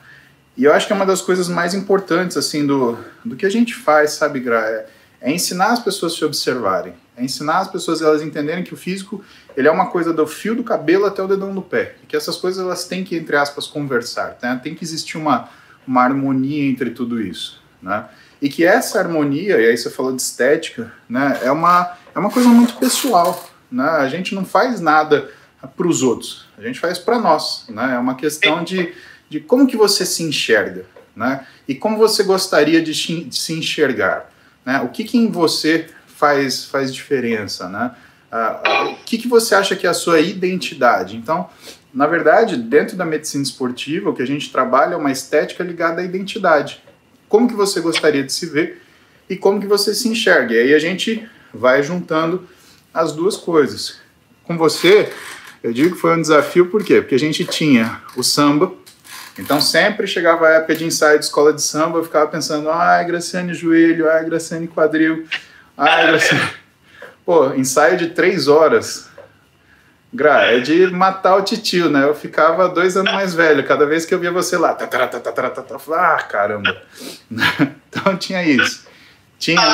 E eu acho que é uma das coisas mais importantes assim do, do que a gente faz, sabe, Gra? É, é ensinar as pessoas a se observarem, é ensinar as pessoas elas entenderem que o físico ele é uma coisa do fio do cabelo até o dedão do pé, e que essas coisas elas têm que entre aspas conversar, né? tem que existir uma, uma harmonia entre tudo isso, né? E que essa harmonia, e aí você falou de estética, né, é uma é uma coisa muito pessoal, né? A gente não faz nada para os outros, a gente faz para nós, né? É uma questão de, de como que você se enxerga, né? E como você gostaria de, de se enxergar. Né? O que, que em você faz, faz diferença? Né? Uh, o que, que você acha que é a sua identidade? Então, na verdade, dentro da medicina esportiva, o que a gente trabalha é uma estética ligada à identidade. Como que você gostaria de se ver e como que você se enxerga. E aí a gente vai juntando as duas coisas. Com você, eu digo que foi um desafio, por quê? Porque a gente tinha o samba, então sempre chegava a época de ensaio de escola de samba, eu ficava pensando, ai, Graciane joelho, ai, Graciane quadril, ai, Graciane... Pô, ensaio de três horas. Gra, é de matar o titio, né? Eu ficava dois anos mais velho, cada vez que eu via você lá, tá, tá, tá, ah, caramba. Então tinha isso. Tinha...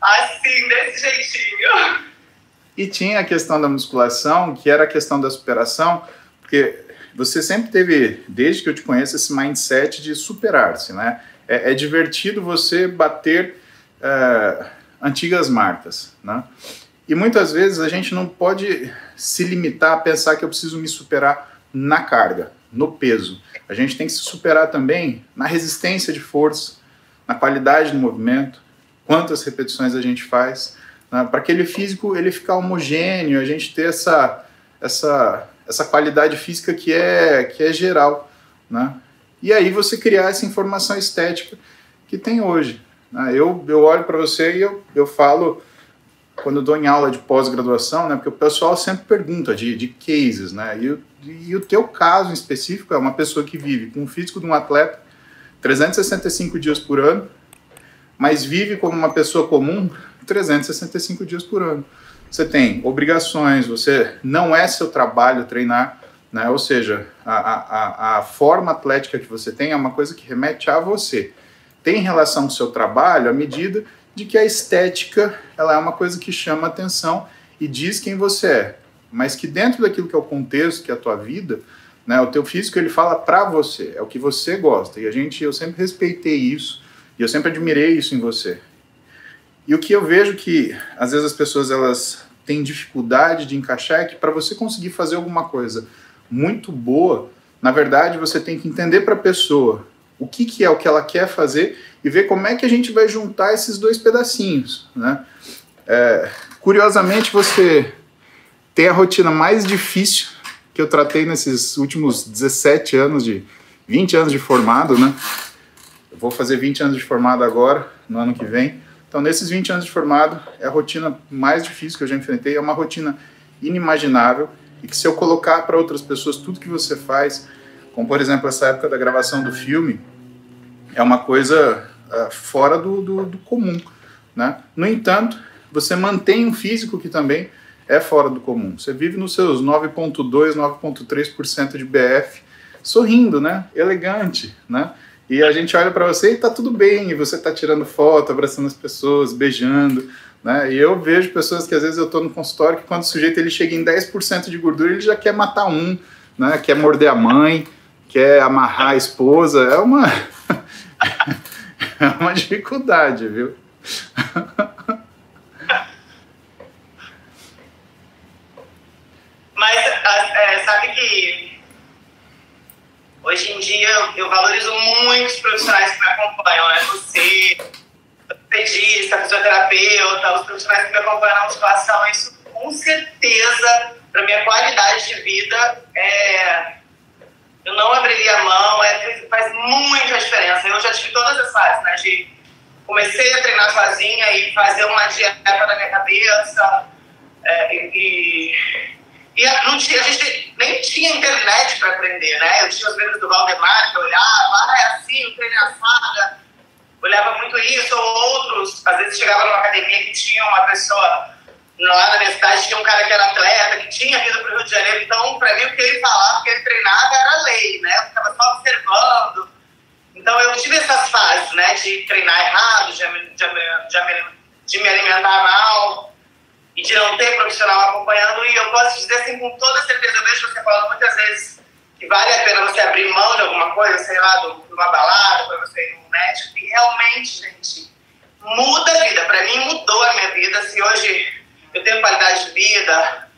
Assim, desse jeitinho. E tinha a questão da musculação, que era a questão da superação, porque você sempre teve, desde que eu te conheço, esse mindset de superar-se, né? É, é, divertido você bater é, antigas marcas, né? E muitas vezes a gente não pode se limitar a pensar que eu preciso me superar na carga, no peso. A gente tem que se superar também na resistência de força, na qualidade do movimento, quantas repetições a gente faz né, para aquele físico ele ficar homogêneo, a gente ter essa, essa, essa qualidade física que é, que é geral. Né? E aí você criar essa informação estética que tem hoje. Né? Eu, eu olho para você e eu, eu falo, quando eu dou em aula de pós-graduação, né, porque o pessoal sempre pergunta de, de cases, né? E, e o teu caso em específico é uma pessoa que vive com o físico de um atleta, 365 dias por ano, mas vive como uma pessoa comum 365 dias por ano. Você tem obrigações, você não é seu trabalho treinar, né? ou seja, a, a, a forma atlética que você tem é uma coisa que remete a você. Tem relação com o seu trabalho à medida de que a estética ela é uma coisa que chama atenção e diz quem você é, mas que dentro daquilo que é o contexto, que é a tua vida, né, o teu físico ele fala para você, é o que você gosta. E a gente, eu sempre respeitei isso e eu sempre admirei isso em você. E o que eu vejo que às vezes as pessoas elas têm dificuldade de encaixar é que para você conseguir fazer alguma coisa muito boa, na verdade você tem que entender para a pessoa o que, que é o que ela quer fazer e ver como é que a gente vai juntar esses dois pedacinhos, né? É, curiosamente você tem a rotina mais difícil que eu tratei nesses últimos 17 anos de 20 anos de formado, né? Eu vou fazer 20 anos de formado agora, no ano que vem. Então, nesses 20 anos de formado, é a rotina mais difícil que eu já enfrentei, é uma rotina inimaginável e que se eu colocar para outras pessoas tudo que você faz, como por exemplo essa época da gravação do filme, é uma coisa uh, fora do, do, do, comum, né? No entanto, você mantém um físico que também é fora do comum. Você vive nos seus 9.2, 9.3% de BF, sorrindo, né? Elegante, né? E a gente olha para você e tá tudo bem, e você tá tirando foto, abraçando as pessoas, beijando, né? E eu vejo pessoas que às vezes eu tô no consultório que quando o sujeito ele chega em 10% de gordura, ele já quer matar um, né? Quer morder a mãe, quer amarrar a esposa, é uma é uma dificuldade, viu? Mas é, sabe que Hoje em dia eu valorizo muito os profissionais que me acompanham, né? Você, pedista, fisioterapeuta, os profissionais que me acompanham na musculação, isso com certeza, para minha qualidade de vida, é, eu não abriria a mão, é, faz muita diferença. Eu já tive todas as fases, né? De comecei a treinar sozinha e fazer uma dieta na minha cabeça, é, e, e não tinha, a gente nem tinha internet para aprender, né? Eu tinha os livros do Valdemar, que olhava, ah, é assim, o treino é assada. Olhava muito isso, ou outros, às vezes chegava numa academia que tinha uma pessoa, lá na minha cidade tinha um cara que era atleta, que tinha vindo para o Rio de Janeiro, então, para mim, o que ele falava, o que ele treinava era lei, né? Eu ficava só observando. Então, eu tive essas fases, né, de treinar errado, de, de, de, de me alimentar mal, e de não ter profissional acompanhando. E eu posso dizer assim, com toda certeza, eu vejo você falando muitas vezes que vale a pena você abrir mão de alguma coisa, sei lá, de uma balada, para você ir no médico. E realmente, gente, muda a vida. Para mim, mudou a minha vida. Se hoje eu tenho qualidade de vida,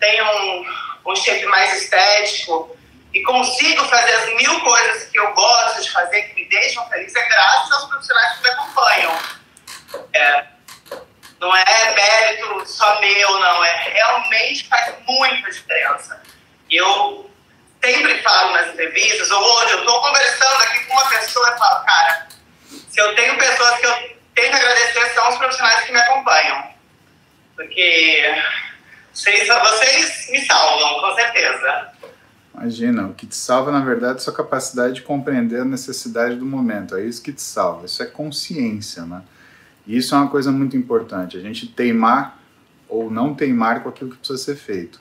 tenho um, um shape mais estético e consigo fazer as mil coisas que eu gosto de fazer, que me deixam feliz, é graças aos profissionais que me acompanham. É, não é mérito só meu, não. É realmente faz muita diferença. E eu sempre falo nas entrevistas, ou onde eu estou conversando aqui com uma pessoa, eu falo, cara, se eu tenho pessoas que eu tenho que agradecer, são os profissionais que me acompanham. Porque vocês, vocês me salvam, com certeza. Imagina, o que te salva, na verdade, é sua capacidade de compreender a necessidade do momento. É isso que te salva. Isso é consciência, né? E isso é uma coisa muito importante, a gente teimar ou não teimar com aquilo que precisa ser feito.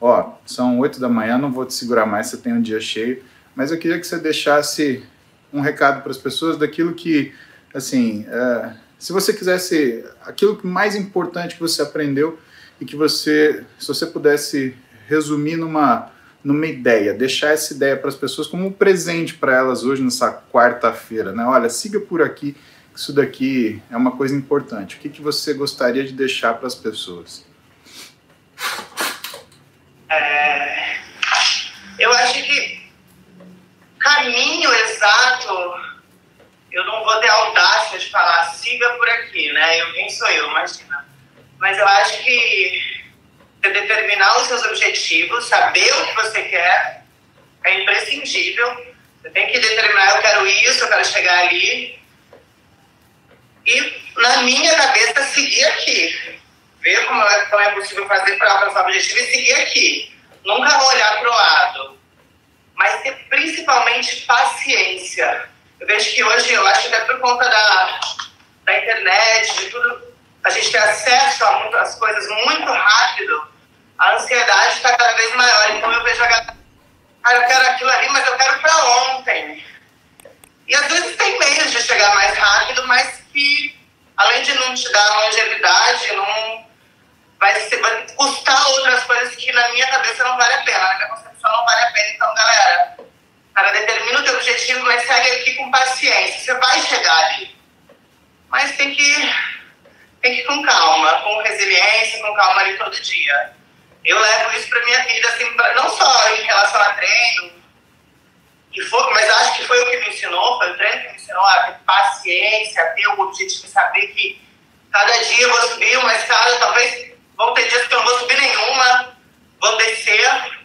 Ó, são oito da manhã, não vou te segurar mais, você tem um dia cheio, mas eu queria que você deixasse um recado para as pessoas daquilo que, assim, é, se você quisesse, aquilo que mais importante que você aprendeu e que você, se você pudesse resumir numa, numa ideia, deixar essa ideia para as pessoas como um presente para elas hoje nessa quarta-feira, né? Olha, siga por aqui isso daqui é uma coisa importante. O que, que você gostaria de deixar para as pessoas? É, eu acho que caminho exato, eu não vou ter audácia de falar, siga por aqui, né? Eu, quem sou eu, imagina. Mas eu acho que você determinar os seus objetivos, saber o que você quer, é imprescindível. Você tem que determinar, eu quero isso, eu quero chegar ali e, na minha cabeça, seguir aqui. Ver como é, como é possível fazer para alcançar o objetivo e seguir aqui. Nunca olhar para o lado. Mas ter principalmente paciência. Eu vejo que hoje, eu acho que até por conta da, da internet, de tudo, a gente tem acesso a muitas coisas muito rápido, a ansiedade está cada vez maior. Então eu vejo a galera, ah, eu quero aquilo ali, mas eu quero para ontem. E às vezes tem meios de chegar mais rápido, mas que, além de não te dar longevidade, não vai, ser, vai custar outras coisas que na minha cabeça não vale a pena, na minha concepção não vale a pena. Então, galera, cara, determina o teu objetivo, mas segue aqui com paciência. Você vai chegar ali. Mas tem que, tem que ir com calma, com resiliência, com calma ali todo dia. Eu levo isso pra minha vida, assim, não só em relação a treino, e foi, mas acho que foi o que me ensinou, foi o treino que me ensinou a ter paciência, a ter o objetivo de saber que cada dia eu vou subir uma escada, talvez vão ter dias que eu não vou subir nenhuma, vou descer,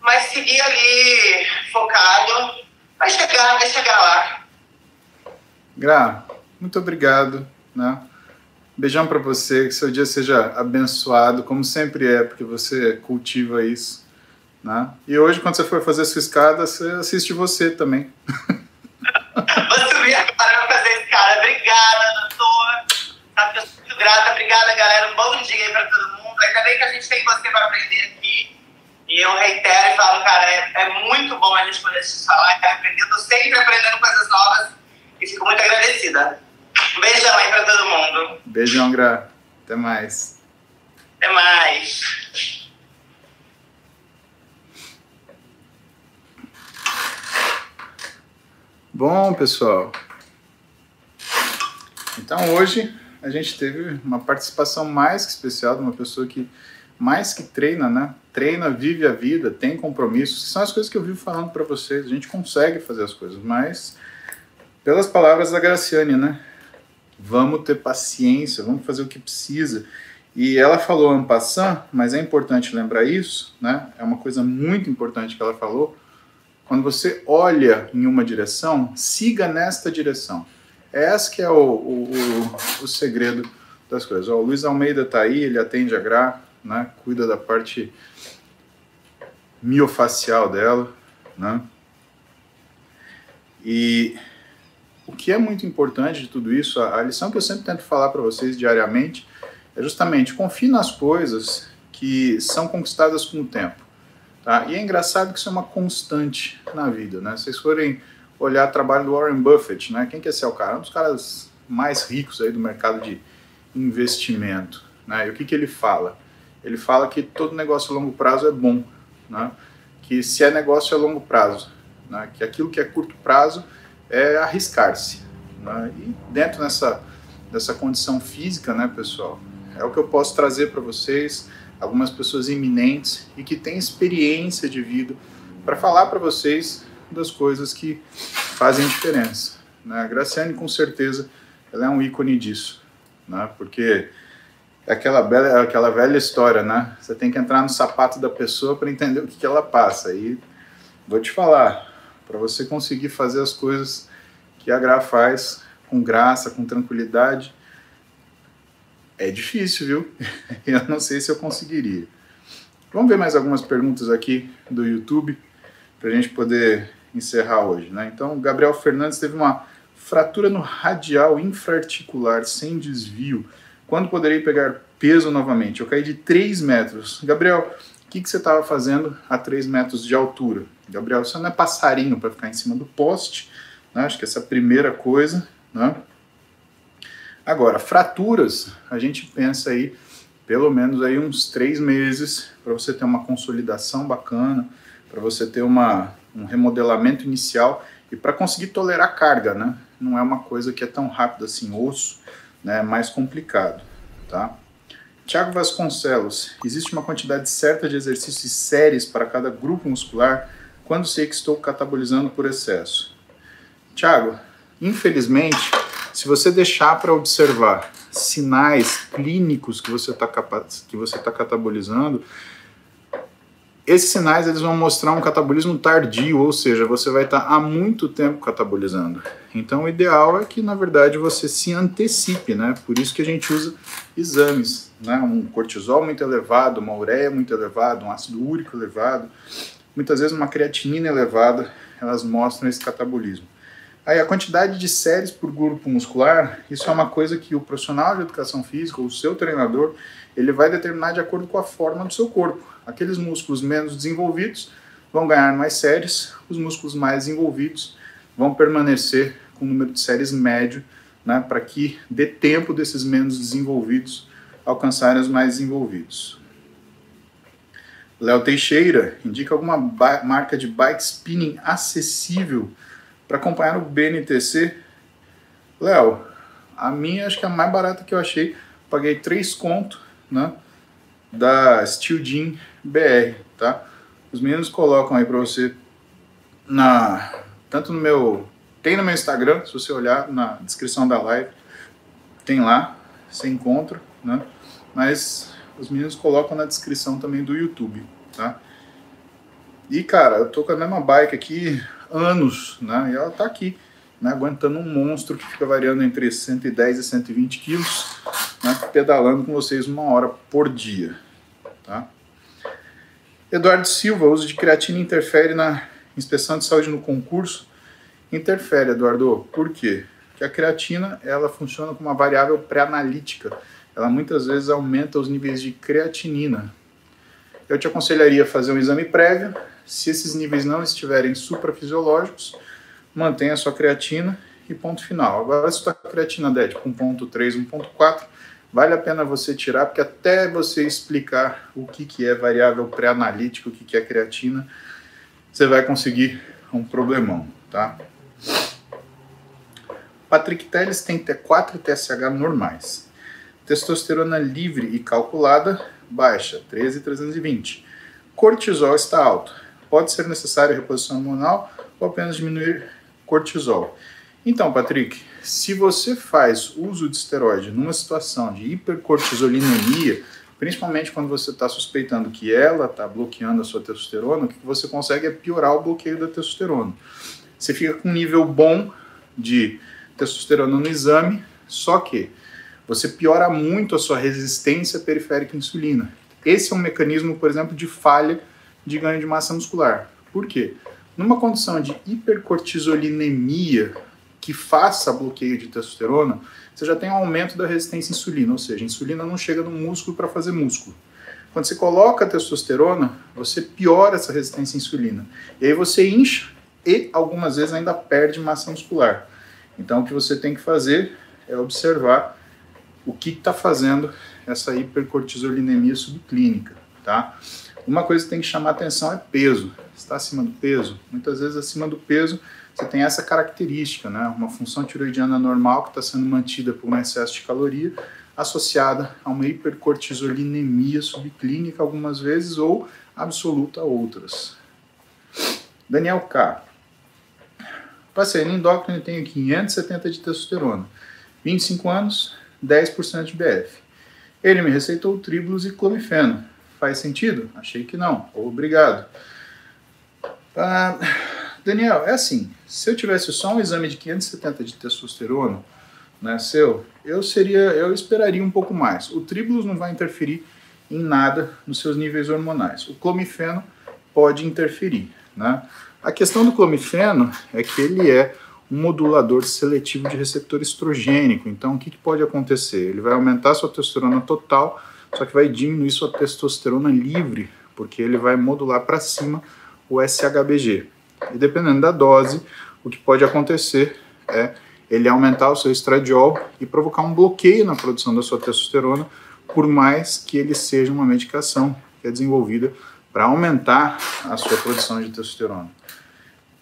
mas seguir ali focado, vai chegar, vai chegar lá. Gra, muito obrigado, né? Beijão para você, que seu dia seja abençoado, como sempre é, porque você cultiva isso. Né? E hoje, quando você for fazer sua escada, você assiste você também. Vou subir agora para fazer escada. Obrigada, doutor. Tá, muito grata. Obrigada, galera. Um bom dia aí para todo mundo. Ainda bem que a gente tem você para aprender aqui. E eu reitero e falo, cara, é, é muito bom a gente poder te falar e aprender. Estou sempre aprendendo coisas novas e fico muito agradecida. Um beijão aí para todo mundo. Beijão, Gra. Até mais. Até mais. Bom, pessoal. Então hoje a gente teve uma participação mais que especial de uma pessoa que mais que treina, né? Treina, vive a vida, tem compromissos. São as coisas que eu vivo falando para vocês. A gente consegue fazer as coisas, mas pelas palavras da Graciane, né? Vamos ter paciência, vamos fazer o que precisa. E ela falou en passant, mas é importante lembrar isso, né? É uma coisa muito importante que ela falou quando você olha em uma direção, siga nesta direção. Esse que é o, o, o, o segredo das coisas. Ó, o Luiz Almeida está aí, ele atende a Gra, né, cuida da parte miofacial dela, né? E o que é muito importante de tudo isso, a, a lição que eu sempre tento falar para vocês diariamente, é justamente confie nas coisas que são conquistadas com o tempo. Tá? E é engraçado que isso é uma constante na vida, né? Se vocês forem olhar o trabalho do Warren Buffett, né? Quem que é é o cara? Um dos caras mais ricos aí do mercado de investimento, né? E o que que ele fala? Ele fala que todo negócio a longo prazo é bom, né? Que se é negócio a longo prazo, né? Que aquilo que é curto prazo é arriscar-se, né? E dentro dessa dessa condição física, né, pessoal? É o que eu posso trazer para vocês algumas pessoas eminentes e que têm experiência de vida para falar para vocês das coisas que fazem diferença. Né? A Graciane, com certeza, ela é um ícone disso, né? porque é aquela, bela, aquela velha história, né? Você tem que entrar no sapato da pessoa para entender o que, que ela passa. E vou te falar, para você conseguir fazer as coisas que a Gra faz com graça, com tranquilidade, é difícil, viu? Eu não sei se eu conseguiria. Vamos ver mais algumas perguntas aqui do YouTube para a gente poder encerrar hoje, né? Então, Gabriel Fernandes teve uma fratura no radial infraarticular sem desvio. Quando poderei pegar peso novamente? Eu caí de 3 metros. Gabriel, o que, que você estava fazendo a 3 metros de altura? Gabriel, você não é passarinho para ficar em cima do poste, né? Acho que essa é a primeira coisa, né? Agora, fraturas, a gente pensa aí pelo menos aí uns três meses para você ter uma consolidação bacana, para você ter uma, um remodelamento inicial e para conseguir tolerar carga, né? Não é uma coisa que é tão rápida assim, osso, né? É mais complicado, tá? Tiago Vasconcelos, existe uma quantidade certa de exercícios séries para cada grupo muscular quando sei que estou catabolizando por excesso? Tiago, infelizmente, se você deixar para observar sinais clínicos que você está que você tá catabolizando, esses sinais eles vão mostrar um catabolismo tardio, ou seja, você vai estar tá há muito tempo catabolizando. Então, o ideal é que, na verdade, você se antecipe, né? Por isso que a gente usa exames, né? Um cortisol muito elevado, uma ureia muito elevada, um ácido úrico elevado, muitas vezes uma creatinina elevada, elas mostram esse catabolismo. Aí a quantidade de séries por grupo muscular, isso é uma coisa que o profissional de educação física, o seu treinador, ele vai determinar de acordo com a forma do seu corpo. Aqueles músculos menos desenvolvidos vão ganhar mais séries, os músculos mais desenvolvidos vão permanecer com o número de séries médio, né, para que dê tempo desses menos desenvolvidos alcançarem os mais desenvolvidos. Léo Teixeira indica alguma marca de bike spinning acessível para acompanhar o BNTC. Léo, a minha acho que é a mais barata que eu achei. Paguei 3 conto, né? Da Steel Jean BR, tá? Os meninos colocam aí para você na tanto no meu tem no meu Instagram, se você olhar na descrição da live, tem lá, você encontra, né? Mas os meninos colocam na descrição também do YouTube, tá? E cara, eu tô com a mesma bike aqui anos, né? E ela tá aqui, né? Aguentando um monstro que fica variando entre 110 e 120 quilos, né? Pedalando com vocês uma hora por dia, tá? Eduardo Silva, uso de creatina interfere na inspeção de saúde no concurso? Interfere, Eduardo. Por quê? Porque a creatina ela funciona como uma variável pré-analítica. Ela muitas vezes aumenta os níveis de creatinina. Eu te aconselharia a fazer um exame prévio, se esses níveis não estiverem suprafisiológicos, mantenha sua creatina e ponto final. Agora, se a creatina der tipo 1.3, 1.4, vale a pena você tirar, porque até você explicar o que, que é variável pré-analítica, o que, que é creatina, você vai conseguir um problemão, tá? Patrick Telles tem T4 e TSH normais. Testosterona livre e calculada, baixa, 13,320. Cortisol está alto, pode ser necessário reposição hormonal ou apenas diminuir cortisol. Então, Patrick, se você faz uso de esteroide numa situação de hipercortisolinemia, principalmente quando você está suspeitando que ela está bloqueando a sua testosterona, o que você consegue é piorar o bloqueio da testosterona. Você fica com um nível bom de testosterona no exame, só que você piora muito a sua resistência periférica à insulina. Esse é um mecanismo, por exemplo, de falha de ganho de massa muscular. Por quê? Numa condição de hipercortisolinemia que faça bloqueio de testosterona, você já tem um aumento da resistência à insulina, ou seja, a insulina não chega no músculo para fazer músculo. Quando você coloca testosterona, você piora essa resistência à insulina. E aí você incha e algumas vezes ainda perde massa muscular. Então o que você tem que fazer é observar o que está fazendo essa hipercortisolinemia subclínica, tá? Uma coisa que tem que chamar atenção é peso. Está acima do peso? Muitas vezes acima do peso você tem essa característica, né? Uma função tiroidiana normal que está sendo mantida por um excesso de caloria associada a uma hipercortisolinemia subclínica algumas vezes ou absoluta outras. Daniel K. Passei no endócrino e tenho 570 de testosterona, 25 anos, 10% de BF. Ele me receitou tribulus e clomifeno. Faz sentido? Achei que não. Obrigado. Ah, Daniel, é assim, se eu tivesse só um exame de 570 de testosterona, né, seu, eu seria, eu esperaria um pouco mais. O tribulus não vai interferir em nada nos seus níveis hormonais. O clomifeno pode interferir, né? A questão do clomifeno é que ele é um modulador seletivo de receptor estrogênico. Então, o que, que pode acontecer? Ele vai aumentar sua testosterona total, só que vai diminuir sua testosterona livre, porque ele vai modular para cima o SHBG. E dependendo da dose, o que pode acontecer é ele aumentar o seu estradiol e provocar um bloqueio na produção da sua testosterona, por mais que ele seja uma medicação que é desenvolvida para aumentar a sua produção de testosterona.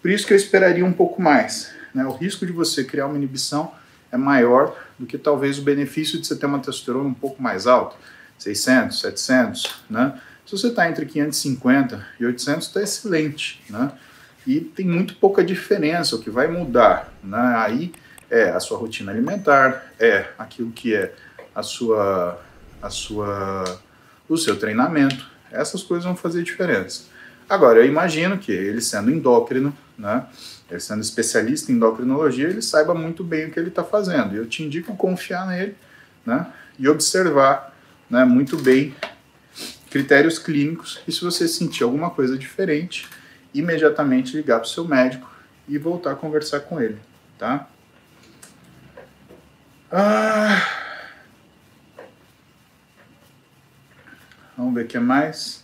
Por isso que eu esperaria um pouco mais. Né? O risco de você criar uma inibição é maior do que talvez o benefício de você ter uma testosterona um pouco mais alta, 600, 700, né? Se você está entre 550 e 800, está excelente, né? E tem muito pouca diferença. O que vai mudar, né? Aí é a sua rotina alimentar, é aquilo que é a sua, a sua, o seu treinamento. Essas coisas vão fazer diferença. Agora, eu imagino que ele sendo endócrino, né? Ele sendo especialista em endocrinologia, ele saiba muito bem o que ele está fazendo. Eu te indico confiar nele, né? E observar, né? Muito bem critérios clínicos e se você sentir alguma coisa diferente, imediatamente ligar para o seu médico e voltar a conversar com ele. tá? Ah, vamos ver o que mais.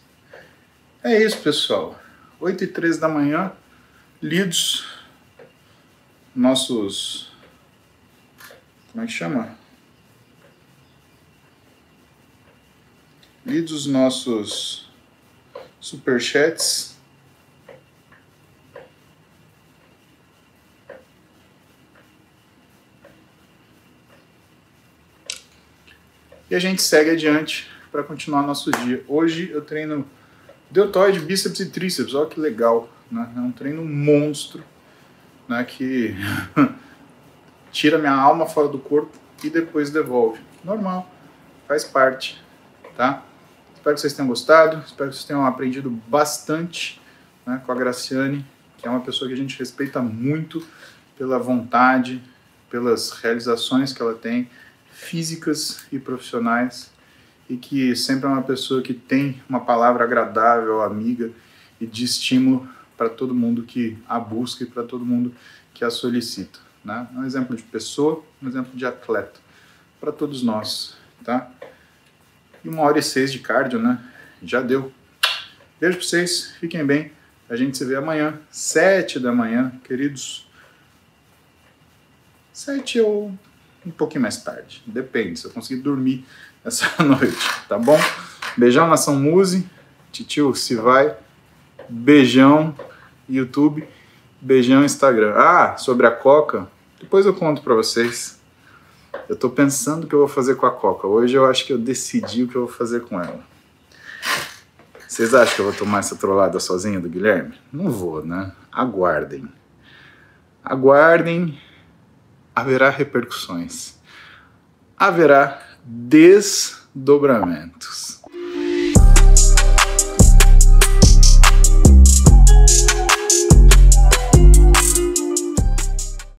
É isso, pessoal. 8 e 13 da manhã, lidos nossos. Como é que chama? Lidos os nossos superchats. E a gente segue adiante para continuar nosso dia. Hoje eu treino deltoide, bíceps e tríceps. Olha que legal, né? É um treino monstro, né? Que tira minha alma fora do corpo e depois devolve. Normal, faz parte, tá? Espero que vocês tenham gostado, espero que vocês tenham aprendido bastante né, com a Graciane, que é uma pessoa que a gente respeita muito pela vontade, pelas realizações que ela tem, físicas e profissionais, e que sempre é uma pessoa que tem uma palavra agradável, amiga e de estímulo para todo mundo que a busca e para todo mundo que a solicita. Né? Um exemplo de pessoa, um exemplo de atleta para todos nós, tá? E uma hora e seis de cardio, né? Já deu. Beijo pra vocês, fiquem bem. A gente se vê amanhã, sete da manhã, queridos. Sete ou um pouquinho mais tarde. Depende, se eu conseguir dormir essa noite, tá bom? Beijão, Nação Muse. Titio, se vai. Beijão, YouTube. Beijão, Instagram. Ah, sobre a Coca, depois eu conto pra vocês. Eu tô pensando o que eu vou fazer com a Coca. Hoje eu acho que eu decidi o que eu vou fazer com ela. Vocês acham que eu vou tomar essa trollada sozinho do Guilherme? Não vou, né? Aguardem. Aguardem. Haverá repercussões. Haverá desdobramentos.